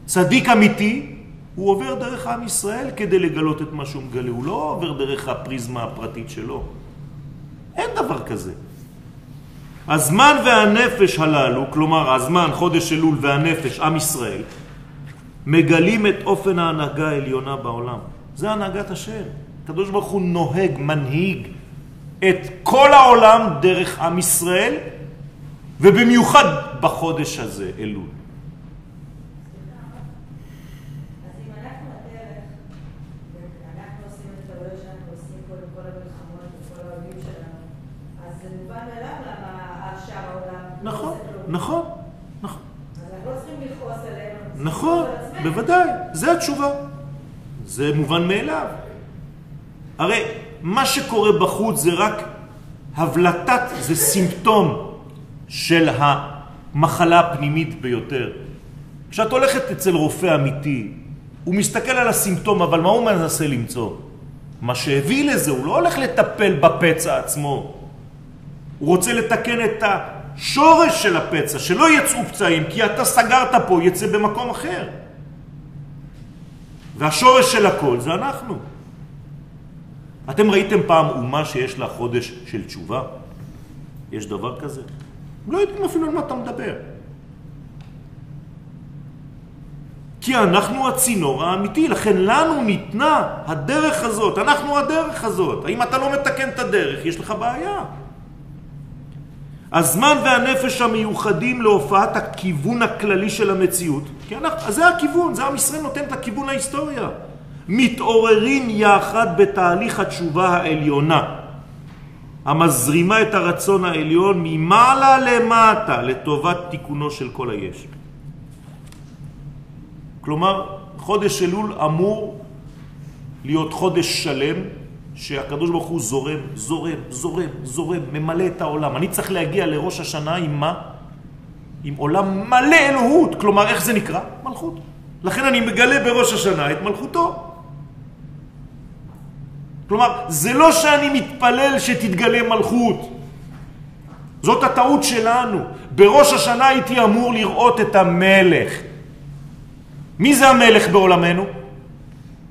צדיק אמיתי, הוא עובר דרך עם ישראל כדי לגלות את מה שהוא מגלה. הוא לא עובר דרך הפריזמה הפרטית שלו. אין דבר כזה. הזמן והנפש הללו, כלומר הזמן, חודש אלול והנפש, עם ישראל, מגלים את אופן ההנהגה העליונה בעולם. זה הנהגת השם. הקדוש ברוך הוא נוהג, מנהיג את כל העולם דרך עם ישראל, ובמיוחד בחודש הזה, אלול. נכון, נכון, נכון. לא. נכון, בוודאי, זה התשובה. זה מובן מאליו. הרי מה שקורה בחוץ זה רק הבלטת, זה סימפטום של המחלה הפנימית ביותר. כשאת הולכת אצל רופא אמיתי, הוא מסתכל על הסימפטום, אבל מה הוא מנסה למצוא? מה שהביא לזה, הוא לא הולך לטפל בפצע עצמו. הוא רוצה לתקן את השורש של הפצע, שלא יצאו פצעים, כי אתה סגרת פה, יצא במקום אחר. והשורש של הכל זה אנחנו. אתם ראיתם פעם אומה שיש לה חודש של תשובה? יש דבר כזה? לא יודעים אפילו על מה אתה מדבר. כי אנחנו הצינור האמיתי, לכן לנו ניתנה הדרך הזאת, אנחנו הדרך הזאת. האם אתה לא מתקן את הדרך, יש לך בעיה. הזמן והנפש המיוחדים להופעת הכיוון הכללי של המציאות, כי אנחנו, זה הכיוון, זה עם ישראל נותן את הכיוון להיסטוריה. מתעוררים יחד בתהליך התשובה העליונה, המזרימה את הרצון העליון ממעלה למטה לטובת תיקונו של כל היש. כלומר, חודש אלול אמור להיות חודש שלם שהקדוש ברוך הוא זורם, זורם, זורם, זורם, ממלא את העולם. אני צריך להגיע לראש השנה עם מה? עם עולם מלא אלוהות. כלומר, איך זה נקרא? מלכות. לכן אני מגלה בראש השנה את מלכותו. כלומר, זה לא שאני מתפלל שתתגלה מלכות. זאת הטעות שלנו. בראש השנה הייתי אמור לראות את המלך. מי זה המלך בעולמנו?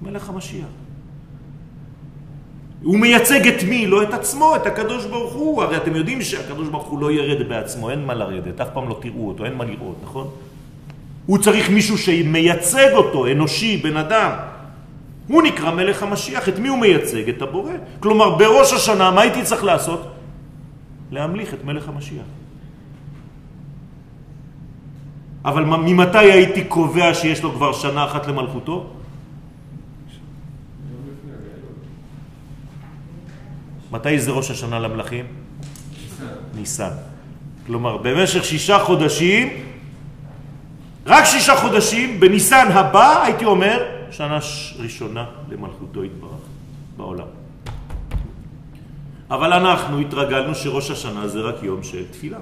מלך המשיח. הוא מייצג את מי? לא את עצמו, את הקדוש ברוך הוא. הרי אתם יודעים שהקדוש ברוך הוא לא ירד בעצמו, אין מה לרדת, אף פעם לא תראו אותו, אין מה לראות, נכון? הוא צריך מישהו שמייצג אותו, אנושי, בן אדם. הוא נקרא מלך המשיח. את מי הוא מייצג? את הבורא. כלומר, בראש השנה, מה הייתי צריך לעשות? להמליך את מלך המשיח. אבל ממתי הייתי קובע שיש לו כבר שנה אחת למלכותו? מתי זה ראש השנה למלכים? ניסן. כלומר, במשך שישה חודשים, רק שישה חודשים, בניסן הבא, הייתי אומר, שנה ראשונה למלכותו יתברך בעולם. אבל אנחנו התרגלנו שראש השנה זה רק יום של תפילה.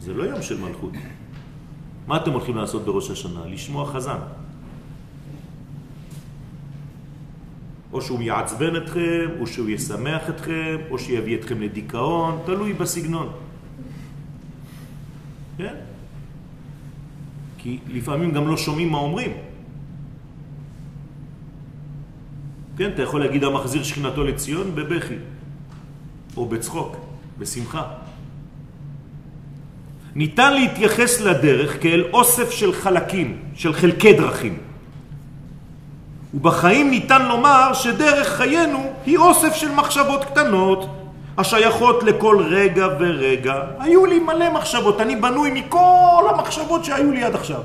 זה לא יום של מלכות. מה אתם הולכים לעשות בראש השנה? לשמוע חזן. או שהוא יעצבן אתכם, או שהוא ישמח אתכם, או שיביא אתכם לדיכאון, תלוי בסגנון. כן? כי לפעמים גם לא שומעים מה אומרים. כן, אתה יכול להגיד המחזיר שכינתו לציון בבכי, או בצחוק, בשמחה. ניתן להתייחס לדרך כאל אוסף של חלקים, של חלקי דרכים. ובחיים ניתן לומר שדרך חיינו היא אוסף של מחשבות קטנות השייכות לכל רגע ורגע. היו לי מלא מחשבות, אני בנוי מכל המחשבות שהיו לי עד עכשיו.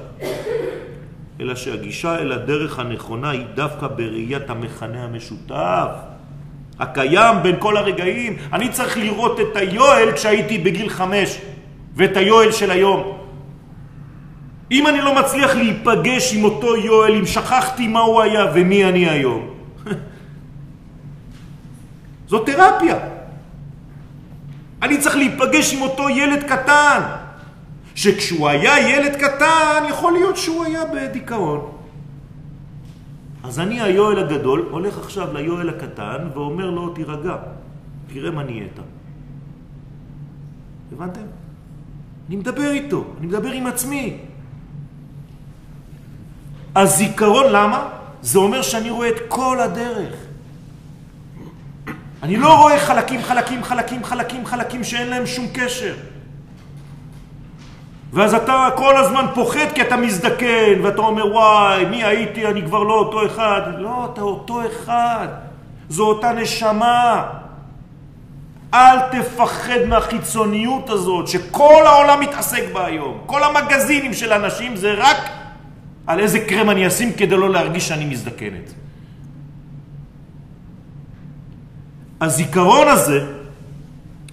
אלא שהגישה אל הדרך הנכונה היא דווקא בראיית המכנה המשותף. הקיים בין כל הרגעים. אני צריך לראות את היואל כשהייתי בגיל חמש, ואת היואל של היום. אם אני לא מצליח להיפגש עם אותו יואל, אם שכחתי מה הוא היה ומי אני היום, זו תרפיה. אני צריך להיפגש עם אותו ילד קטן, שכשהוא היה ילד קטן, יכול להיות שהוא היה בדיכאון. אז אני, היואל הגדול, הולך עכשיו ליואל הקטן ואומר לו, תירגע, תראה מה נהיית. הבנתם? אני מדבר איתו, אני מדבר עם עצמי. הזיכרון, למה? זה אומר שאני רואה את כל הדרך. אני לא רואה חלקים, חלקים, חלקים, חלקים, חלקים שאין להם שום קשר. ואז אתה כל הזמן פוחד כי אתה מזדקן, ואתה אומר, וואי, מי הייתי, אני כבר לא אותו אחד. לא, אתה אותו אחד. זו אותה נשמה. אל תפחד מהחיצוניות הזאת, שכל העולם מתעסק בה היום. כל המגזינים של אנשים זה רק על איזה קרם אני אשים כדי לא להרגיש שאני מזדקנת. הזיכרון הזה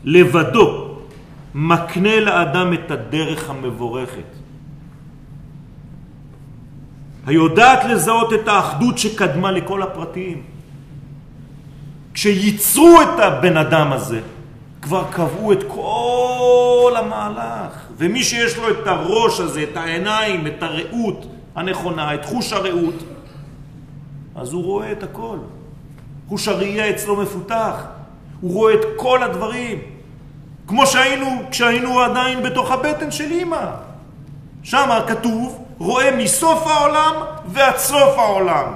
לבדו מקנה לאדם את הדרך המבורכת. היודעת לזהות את האחדות שקדמה לכל הפרטים. כשייצרו את הבן אדם הזה, כבר קבעו את כל המהלך. ומי שיש לו את הראש הזה, את העיניים, את הראות הנכונה, את חוש הראות, אז הוא רואה את הכל. חוש הראייה אצלו מפותח. הוא רואה את כל הדברים. כמו שהיינו, כשהיינו עדיין בתוך הבטן של אמא. שם כתוב, רואה מסוף העולם ועד סוף העולם.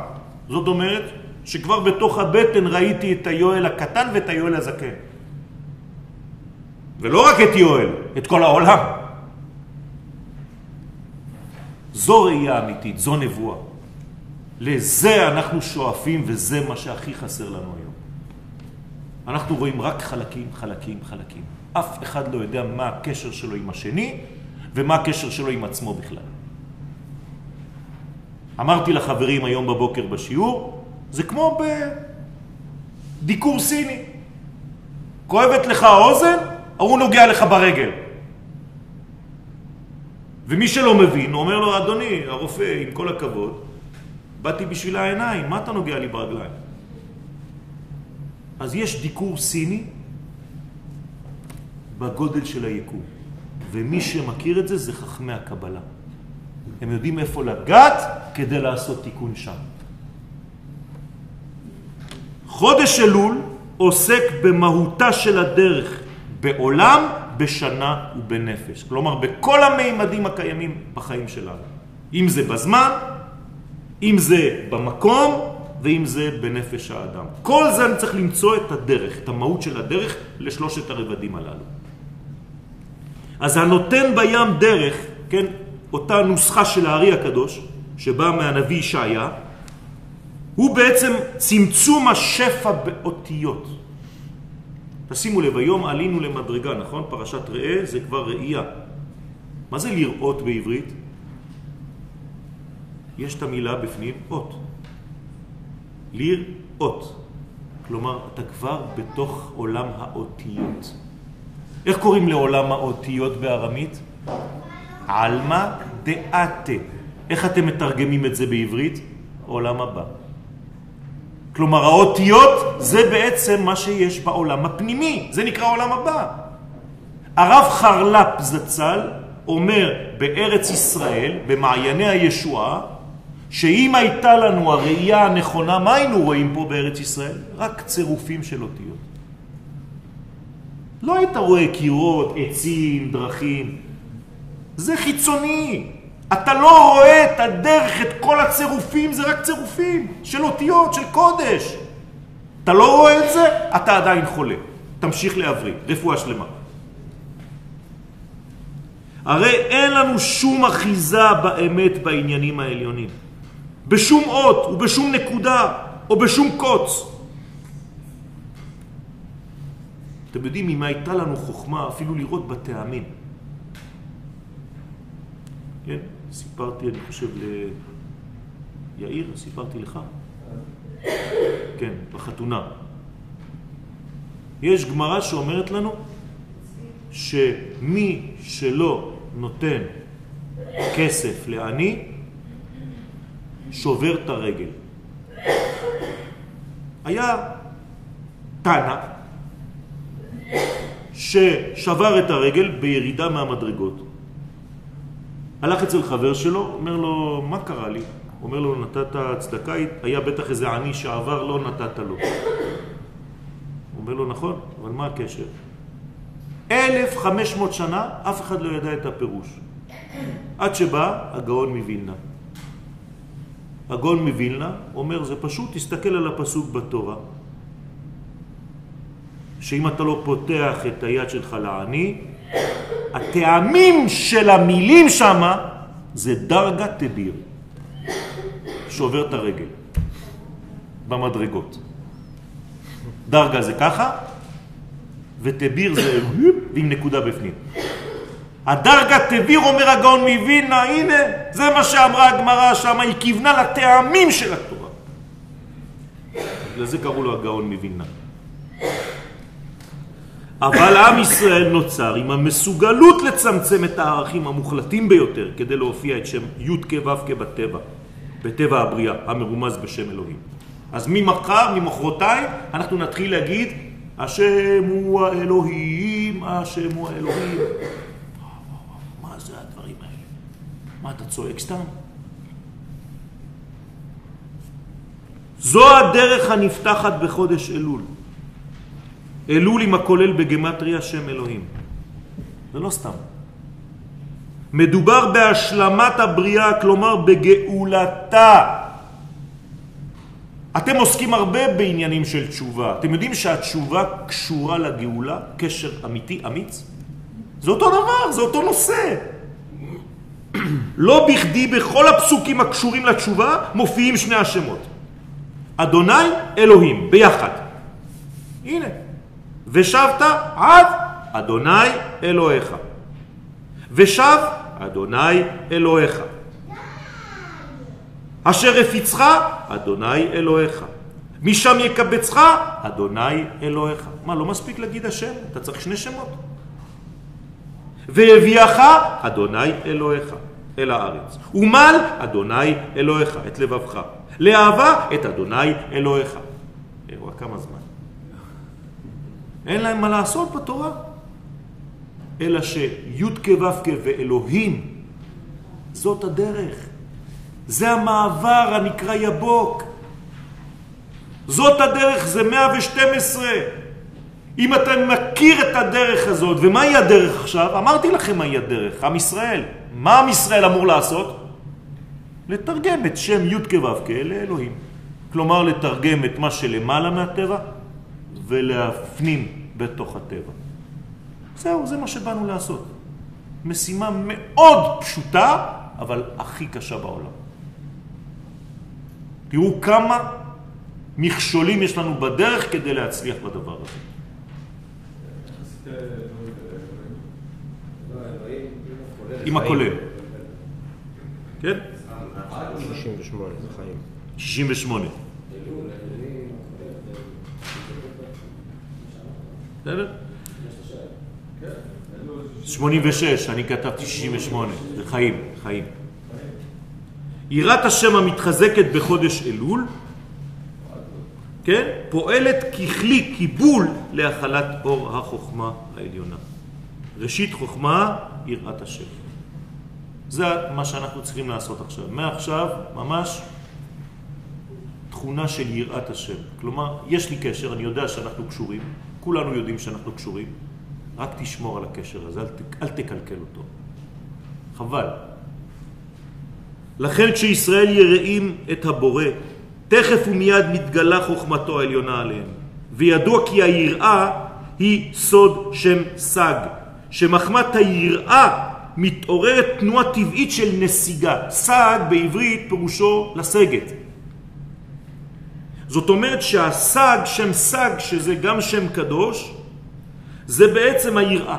זאת אומרת שכבר בתוך הבטן ראיתי את היואל הקטן ואת היואל הזקן. ולא רק את יואל, את כל העולם. זו ראייה אמיתית, זו נבואה. לזה אנחנו שואפים וזה מה שהכי חסר לנו היום. אנחנו רואים רק חלקים, חלקים, חלקים. אף אחד לא יודע מה הקשר שלו עם השני ומה הקשר שלו עם עצמו בכלל. אמרתי לחברים היום בבוקר בשיעור, זה כמו בדיקור סיני. כואבת לך האוזן, ההוא נוגע לך ברגל. ומי שלא מבין, אומר לו, אדוני, הרופא, עם כל הכבוד, באתי בשביל העיניים, מה אתה נוגע לי ברגליים? אז יש דיקור סיני בגודל של היקום, ומי שמכיר את זה זה חכמי הקבלה. הם יודעים איפה לגעת כדי לעשות תיקון שם. חודש אלול עוסק במהותה של הדרך בעולם, בשנה ובנפש. כלומר, בכל המימדים הקיימים בחיים שלנו. אם זה בזמן, אם זה במקום, ואם זה בנפש האדם. כל זה אני צריך למצוא את הדרך, את המהות של הדרך לשלושת הרבדים הללו. אז הנותן בים דרך, כן, אותה נוסחה של הארי הקדוש, שבאה מהנביא ישעיה, הוא בעצם צמצום השפע באותיות. תשימו לב, היום עלינו למדרגה, נכון? פרשת ראה זה כבר ראייה. מה זה לראות בעברית? יש את המילה בפנים, אות. לראות. כלומר, אתה כבר בתוך עולם האותיות. איך קוראים לעולם האותיות בארמית? עלמא דאתה. איך אתם מתרגמים את זה בעברית? עולם הבא. כלומר, האותיות זה בעצם מה שיש בעולם הפנימי, זה נקרא עולם הבא. הרב חרל"פ זצ"ל אומר בארץ ישראל, במעייני הישועה, שאם הייתה לנו הראייה הנכונה, מה היינו רואים פה בארץ ישראל? רק צירופים של אותיות. לא היית רואה קירות, עצים, דרכים. זה חיצוני. אתה לא רואה את הדרך, את כל הצירופים, זה רק צירופים של אותיות, של קודש. אתה לא רואה את זה, אתה עדיין חולה. תמשיך להבריא, רפואה שלמה. הרי אין לנו שום אחיזה באמת בעניינים העליונים. בשום אות ובשום נקודה או בשום קוץ. אתם יודעים אם הייתה לנו חוכמה אפילו לראות בטעמים. כן, סיפרתי, אני חושב, ליאיר, סיפרתי לך. כן, בחתונה. יש גמרא שאומרת לנו שמי שלא נותן כסף לעני, שובר את הרגל. היה תנא ששבר את הרגל בירידה מהמדרגות. הלך אצל חבר שלו, אומר לו, מה קרה לי? אומר לו, נתת צדקה, היה בטח איזה עני שעבר, לא נתת לו. אומר לו, נכון, אבל מה הקשר? 1,500 שנה אף אחד לא ידע את הפירוש. עד שבא הגאון מווילנה. הגאון מווילנה אומר, זה פשוט, תסתכל על הפסוק בתורה, שאם אתה לא פותח את היד שלך לעני, הטעמים של המילים שם זה דרגה תביר, שעובר את הרגל במדרגות. דרגה זה ככה, ותביר זה עם נקודה בפנים. הדרגה תביר, אומר הגאון מווינה, הנה, זה מה שאמרה הגמרא שם, היא כיוונה לטעמים של התורה. לזה קראו לו הגאון מווינה. אבל עם ישראל נוצר עם המסוגלות לצמצם את הערכים המוחלטים ביותר כדי להופיע את שם י' כו' כבטבע, בטבע הבריאה, המרומז בשם אלוהים. אז ממחר, ממחרתיים, אנחנו נתחיל להגיד השם הוא האלוהים, השם הוא האלוהים. מה זה הדברים האלה? מה, אתה צועק סתם? זו הדרך הנפתחת בחודש אלול. אלול עם הכולל בגמטריה שם אלוהים. זה לא סתם. מדובר בהשלמת הבריאה, כלומר בגאולתה. אתם עוסקים הרבה בעניינים של תשובה. אתם יודעים שהתשובה קשורה לגאולה? קשר אמיתי, אמיץ? זה אותו דבר, זה אותו נושא. לא בכדי בכל הפסוקים הקשורים לתשובה מופיעים שני השמות. אדוני אלוהים, ביחד. הנה. ושבת עד אדוני אלוהיך. ושב אדוני אלוהיך. אשר הפיצך אדוני אלוהיך. משם יקבצך אדוני אלוהיך. מה, לא מספיק להגיד השם? אתה צריך שני שמות. והביאך אדוני אלוהיך אל הארץ. ומל אדוני אלוהיך את לבבך. לאהבה את אדוני אלוהיך. אירוע, כמה זמן? אין להם מה לעשות בתורה. אלא שי' כו' ואלוהים, זאת הדרך. זה המעבר הנקרא יבוק. זאת הדרך, זה 112. אם אתה מכיר את הדרך הזאת, ומהי הדרך עכשיו? אמרתי לכם מהי הדרך, עם ישראל. מה עם ישראל אמור לעשות? לתרגם את שם י' כו' לאלוהים. כלומר, לתרגם את מה שלמעלה מהטבע ולהפנים בתוך הטבע. זהו, זה מה שבאנו לעשות. משימה מאוד פשוטה, אבל הכי קשה בעולם. תראו כמה מכשולים יש לנו בדרך כדי להצליח בדבר הזה. עם הכולל. כן? 68, זה חיים. 68. בסדר? 86, אני כתבתי 68, זה חיים, חיים. יראת השם המתחזקת בחודש אלול, כן, פועלת ככלי קיבול להחלת אור החוכמה העליונה. ראשית חוכמה, יראת השם. זה מה שאנחנו צריכים לעשות עכשיו. מעכשיו, ממש, תכונה של יראת השם. כלומר, יש לי קשר, אני יודע שאנחנו קשורים, כולנו יודעים שאנחנו קשורים, רק תשמור על הקשר הזה, אל, אל תקלקל אותו. חבל. לכן כשישראל יראים את הבורא, תכף ומיד מתגלה חוכמתו העליונה עליהם. וידוע כי היראה היא סוד שם סג, שמחמת היראה מתעוררת תנועה טבעית של נסיגה. סג בעברית פירושו לסגת. זאת אומרת שהסג, שם סג, שזה גם שם קדוש, זה בעצם היראה.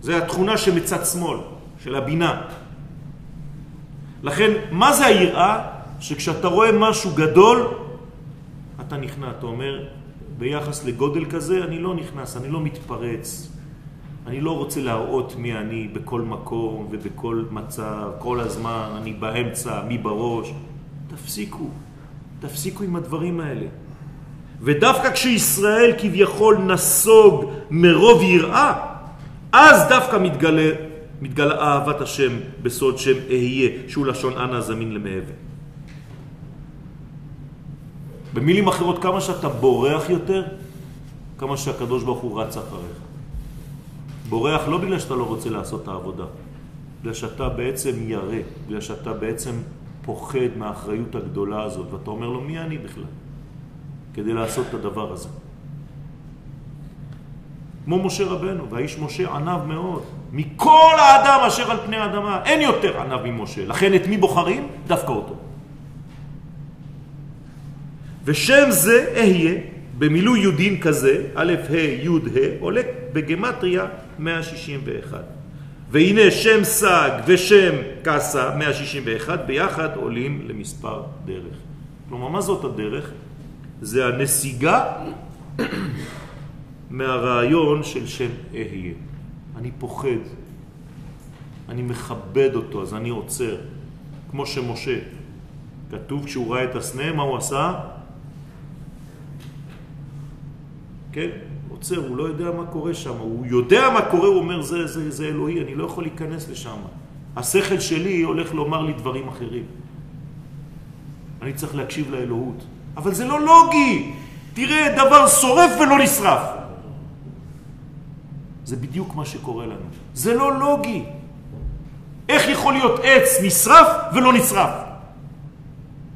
זה התכונה שמצד שמאל, של הבינה. לכן, מה זה היראה? שכשאתה רואה משהו גדול, אתה נכנע, אתה אומר, ביחס לגודל כזה, אני לא נכנס, אני לא מתפרץ. אני לא רוצה להראות מי אני בכל מקום ובכל מצב, כל הזמן, אני באמצע, מי בראש. תפסיקו, תפסיקו עם הדברים האלה. ודווקא כשישראל כביכול נסוג מרוב יראה, אז דווקא מתגלה, מתגלה אהבת השם בסוד שם אהיה, שהוא לשון אנא זמין למעבר. במילים אחרות, כמה שאתה בורח יותר, כמה שהקדוש ברוך הוא רץ אחריך. בורח לא בגלל שאתה לא רוצה לעשות את העבודה, בגלל שאתה בעצם ירא, בגלל שאתה בעצם פוחד מהאחריות הגדולה הזאת, ואתה אומר לו, מי אני בכלל? כדי לעשות את הדבר הזה. כמו משה רבנו, והאיש משה ענב מאוד. מכל האדם אשר על פני האדמה, אין יותר ענב ממשה. לכן את מי בוחרים? דווקא אותו. ושם זה אהיה, במילוי יודין כזה, א' ה' י' ה', עולה בגמטריה 161. והנה שם סג ושם קסה 161 ביחד עולים למספר דרך. כלומר, מה זאת הדרך? זה הנסיגה מהרעיון של שם אהיה. אני פוחד, אני מכבד אותו, אז אני עוצר. כמו שמשה, כתוב כשהוא ראה את הסנה, מה הוא עשה? כן? עוצר, הוא לא יודע מה קורה שם, הוא יודע מה קורה, הוא אומר זה, זה, זה אלוהי, אני לא יכול להיכנס לשם. השכל שלי הולך לומר לי דברים אחרים. אני צריך להקשיב לאלוהות. אבל זה לא לוגי. תראה, דבר שורף ולא נשרף. זה בדיוק מה שקורה לנו. זה לא לוגי. איך יכול להיות עץ נשרף ולא נשרף?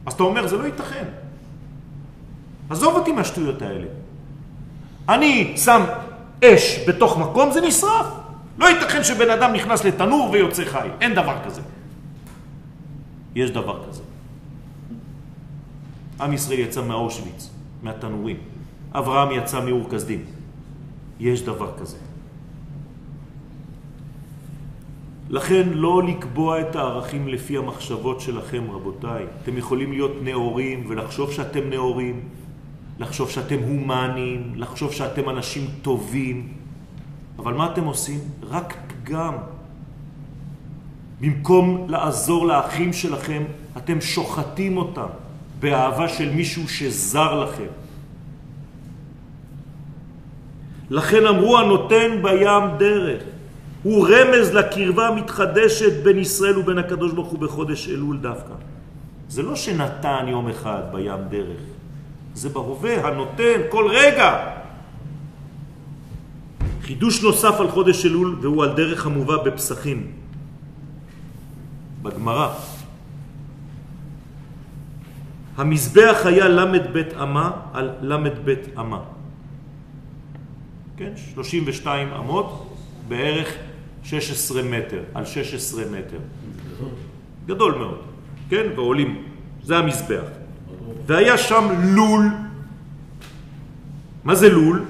אז אתה אומר, זה לא ייתכן. עזוב אותי מהשטויות האלה. אני שם אש בתוך מקום, זה נשרף. לא ייתכן שבן אדם נכנס לתנור ויוצא חי. אין דבר כזה. יש דבר כזה. עם ישראל יצא מאושוויץ, מהתנורים. אברהם יצא מאור כסדים. יש דבר כזה. לכן לא לקבוע את הערכים לפי המחשבות שלכם, רבותיי. אתם יכולים להיות נאורים ולחשוב שאתם נאורים, לחשוב שאתם הומניים, לחשוב שאתם אנשים טובים, אבל מה אתם עושים? רק פגם. במקום לעזור לאחים שלכם, אתם שוחטים אותם. באהבה של מישהו שזר לכם. לכן אמרו הנותן בים דרך. הוא רמז לקרבה המתחדשת בין ישראל ובין הקדוש ברוך הוא בחודש אלול דווקא. זה לא שנתן יום אחד בים דרך, זה בהווה, הנותן, כל רגע. חידוש נוסף על חודש אלול והוא על דרך המובא בפסחים, בגמרא. המזבח היה למד בית אמה על למד בית אמה. כן, 32 אמות, בערך 16 מטר, על 16 מטר. גדול מאוד, כן, ועולים. זה המזבח. והיה שם לול. מה זה לול?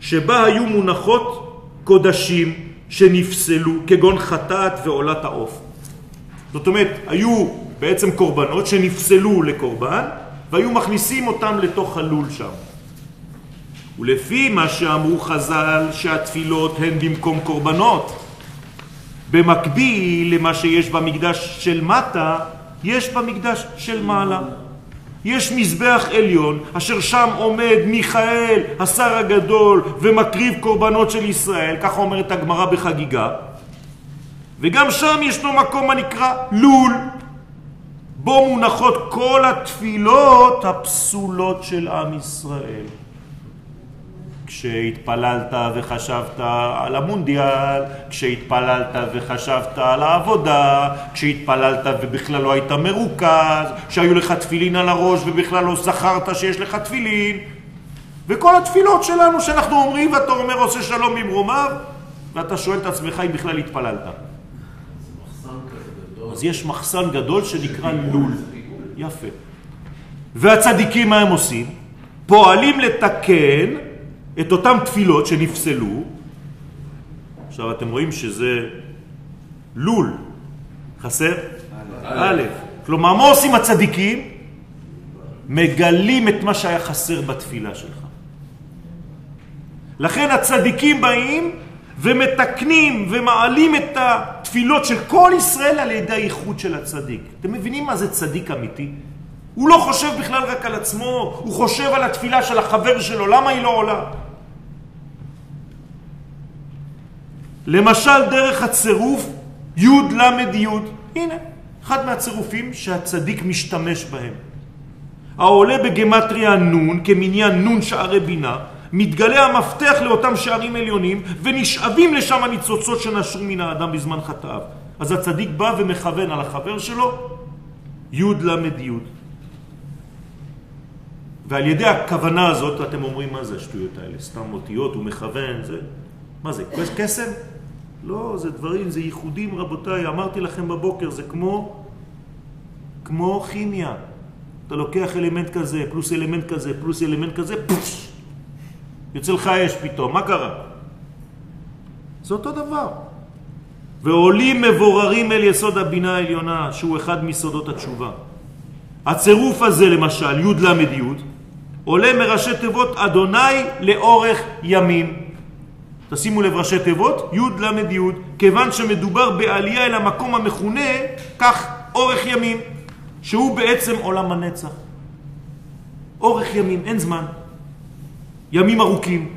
שבה היו מונחות קודשים שנפסלו, כגון חטאת ועולת העוף. זאת אומרת, היו בעצם קורבנות שנפסלו לקורבן, והיו מכניסים אותם לתוך הלול שם. ולפי מה שאמרו חז"ל שהתפילות הן במקום קורבנות, במקביל למה שיש במקדש של מטה, יש במקדש של מעלה. יש מזבח עליון אשר שם עומד מיכאל, השר הגדול, ומקריב קורבנות של ישראל, ככה אומרת הגמרא בחגיגה. וגם שם ישנו מקום הנקרא לול, בו מונחות כל התפילות הפסולות של עם ישראל. כשהתפללת וחשבת על המונדיאל, כשהתפללת וחשבת על העבודה, כשהתפללת ובכלל לא היית מרוכז, שהיו לך תפילין על הראש ובכלל לא זכרת שיש לך תפילין, וכל התפילות שלנו שאנחנו אומרים ואתה אומר עושה שלום במרומיו, ואתה שואל את עצמך אם בכלל התפללת. אז יש מחסן גדול שנקרא לול. יפה. והצדיקים מה הם עושים? פועלים לתקן את אותם תפילות שנפסלו. עכשיו אתם רואים שזה לול. חסר? א'. כלומר, מה עושים הצדיקים? מגלים את מה שהיה חסר בתפילה שלך. לכן הצדיקים באים ומתקנים ומעלים את התפילות של כל ישראל על ידי הייחוד של הצדיק. אתם מבינים מה זה צדיק אמיתי? הוא לא חושב בכלל רק על עצמו, הוא חושב על התפילה של החבר שלו, למה היא לא עולה? למשל דרך הצירוף י' ל' י', הנה, אחד מהצירופים שהצדיק משתמש בהם. העולה בגמטריה נון כמניין נון שערי בינה, מתגלה המפתח לאותם שערים עליונים ונשאבים לשם הניצוצות שנשרו מן האדם בזמן חטאיו. אז הצדיק בא ומכוון על החבר שלו י' ל' י'. ועל ידי הכוונה הזאת אתם אומרים מה זה השטויות האלה, סתם אותיות, הוא מכוון, זה... מה זה, קסם? לא, זה דברים, זה ייחודים רבותיי, אמרתי לכם בבוקר, זה כמו, כמו כימיה. אתה לוקח אלמנט כזה, פלוס אלמנט כזה, פלוס אלמנט כזה, פוש, יוצא לך אש פתאום, מה קרה? זה אותו דבר. ועולים מבוררים אל יסוד הבינה העליונה, שהוא אחד מסודות התשובה. הצירוף הזה למשל, י' ל' י', עולה מראשי תיבות אדוני לאורך ימים. תשימו לב ראשי תיבות, י' ל' י', כיוון שמדובר בעלייה אל המקום המכונה כך אורך ימים, שהוא בעצם עולם הנצח. אורך ימים, אין זמן. ימים ארוכים.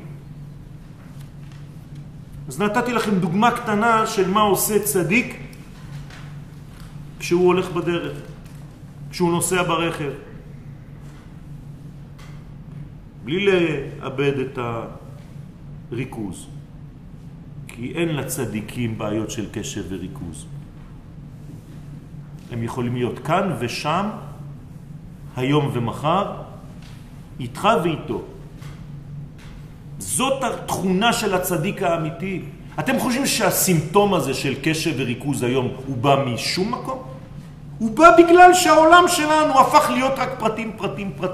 אז נתתי לכם דוגמה קטנה של מה עושה צדיק כשהוא הולך בדרך, כשהוא נוסע ברכב. בלי לאבד את הריכוז. כי אין לצדיקים בעיות של קשב וריכוז. הם יכולים להיות כאן ושם, היום ומחר, איתך ואיתו. זאת התכונה של הצדיק האמיתי. אתם חושבים שהסימפטום הזה של קשב וריכוז היום הוא בא משום מקום? הוא בא בגלל שהעולם שלנו הפך להיות רק פרטים, פרטים, פרטים.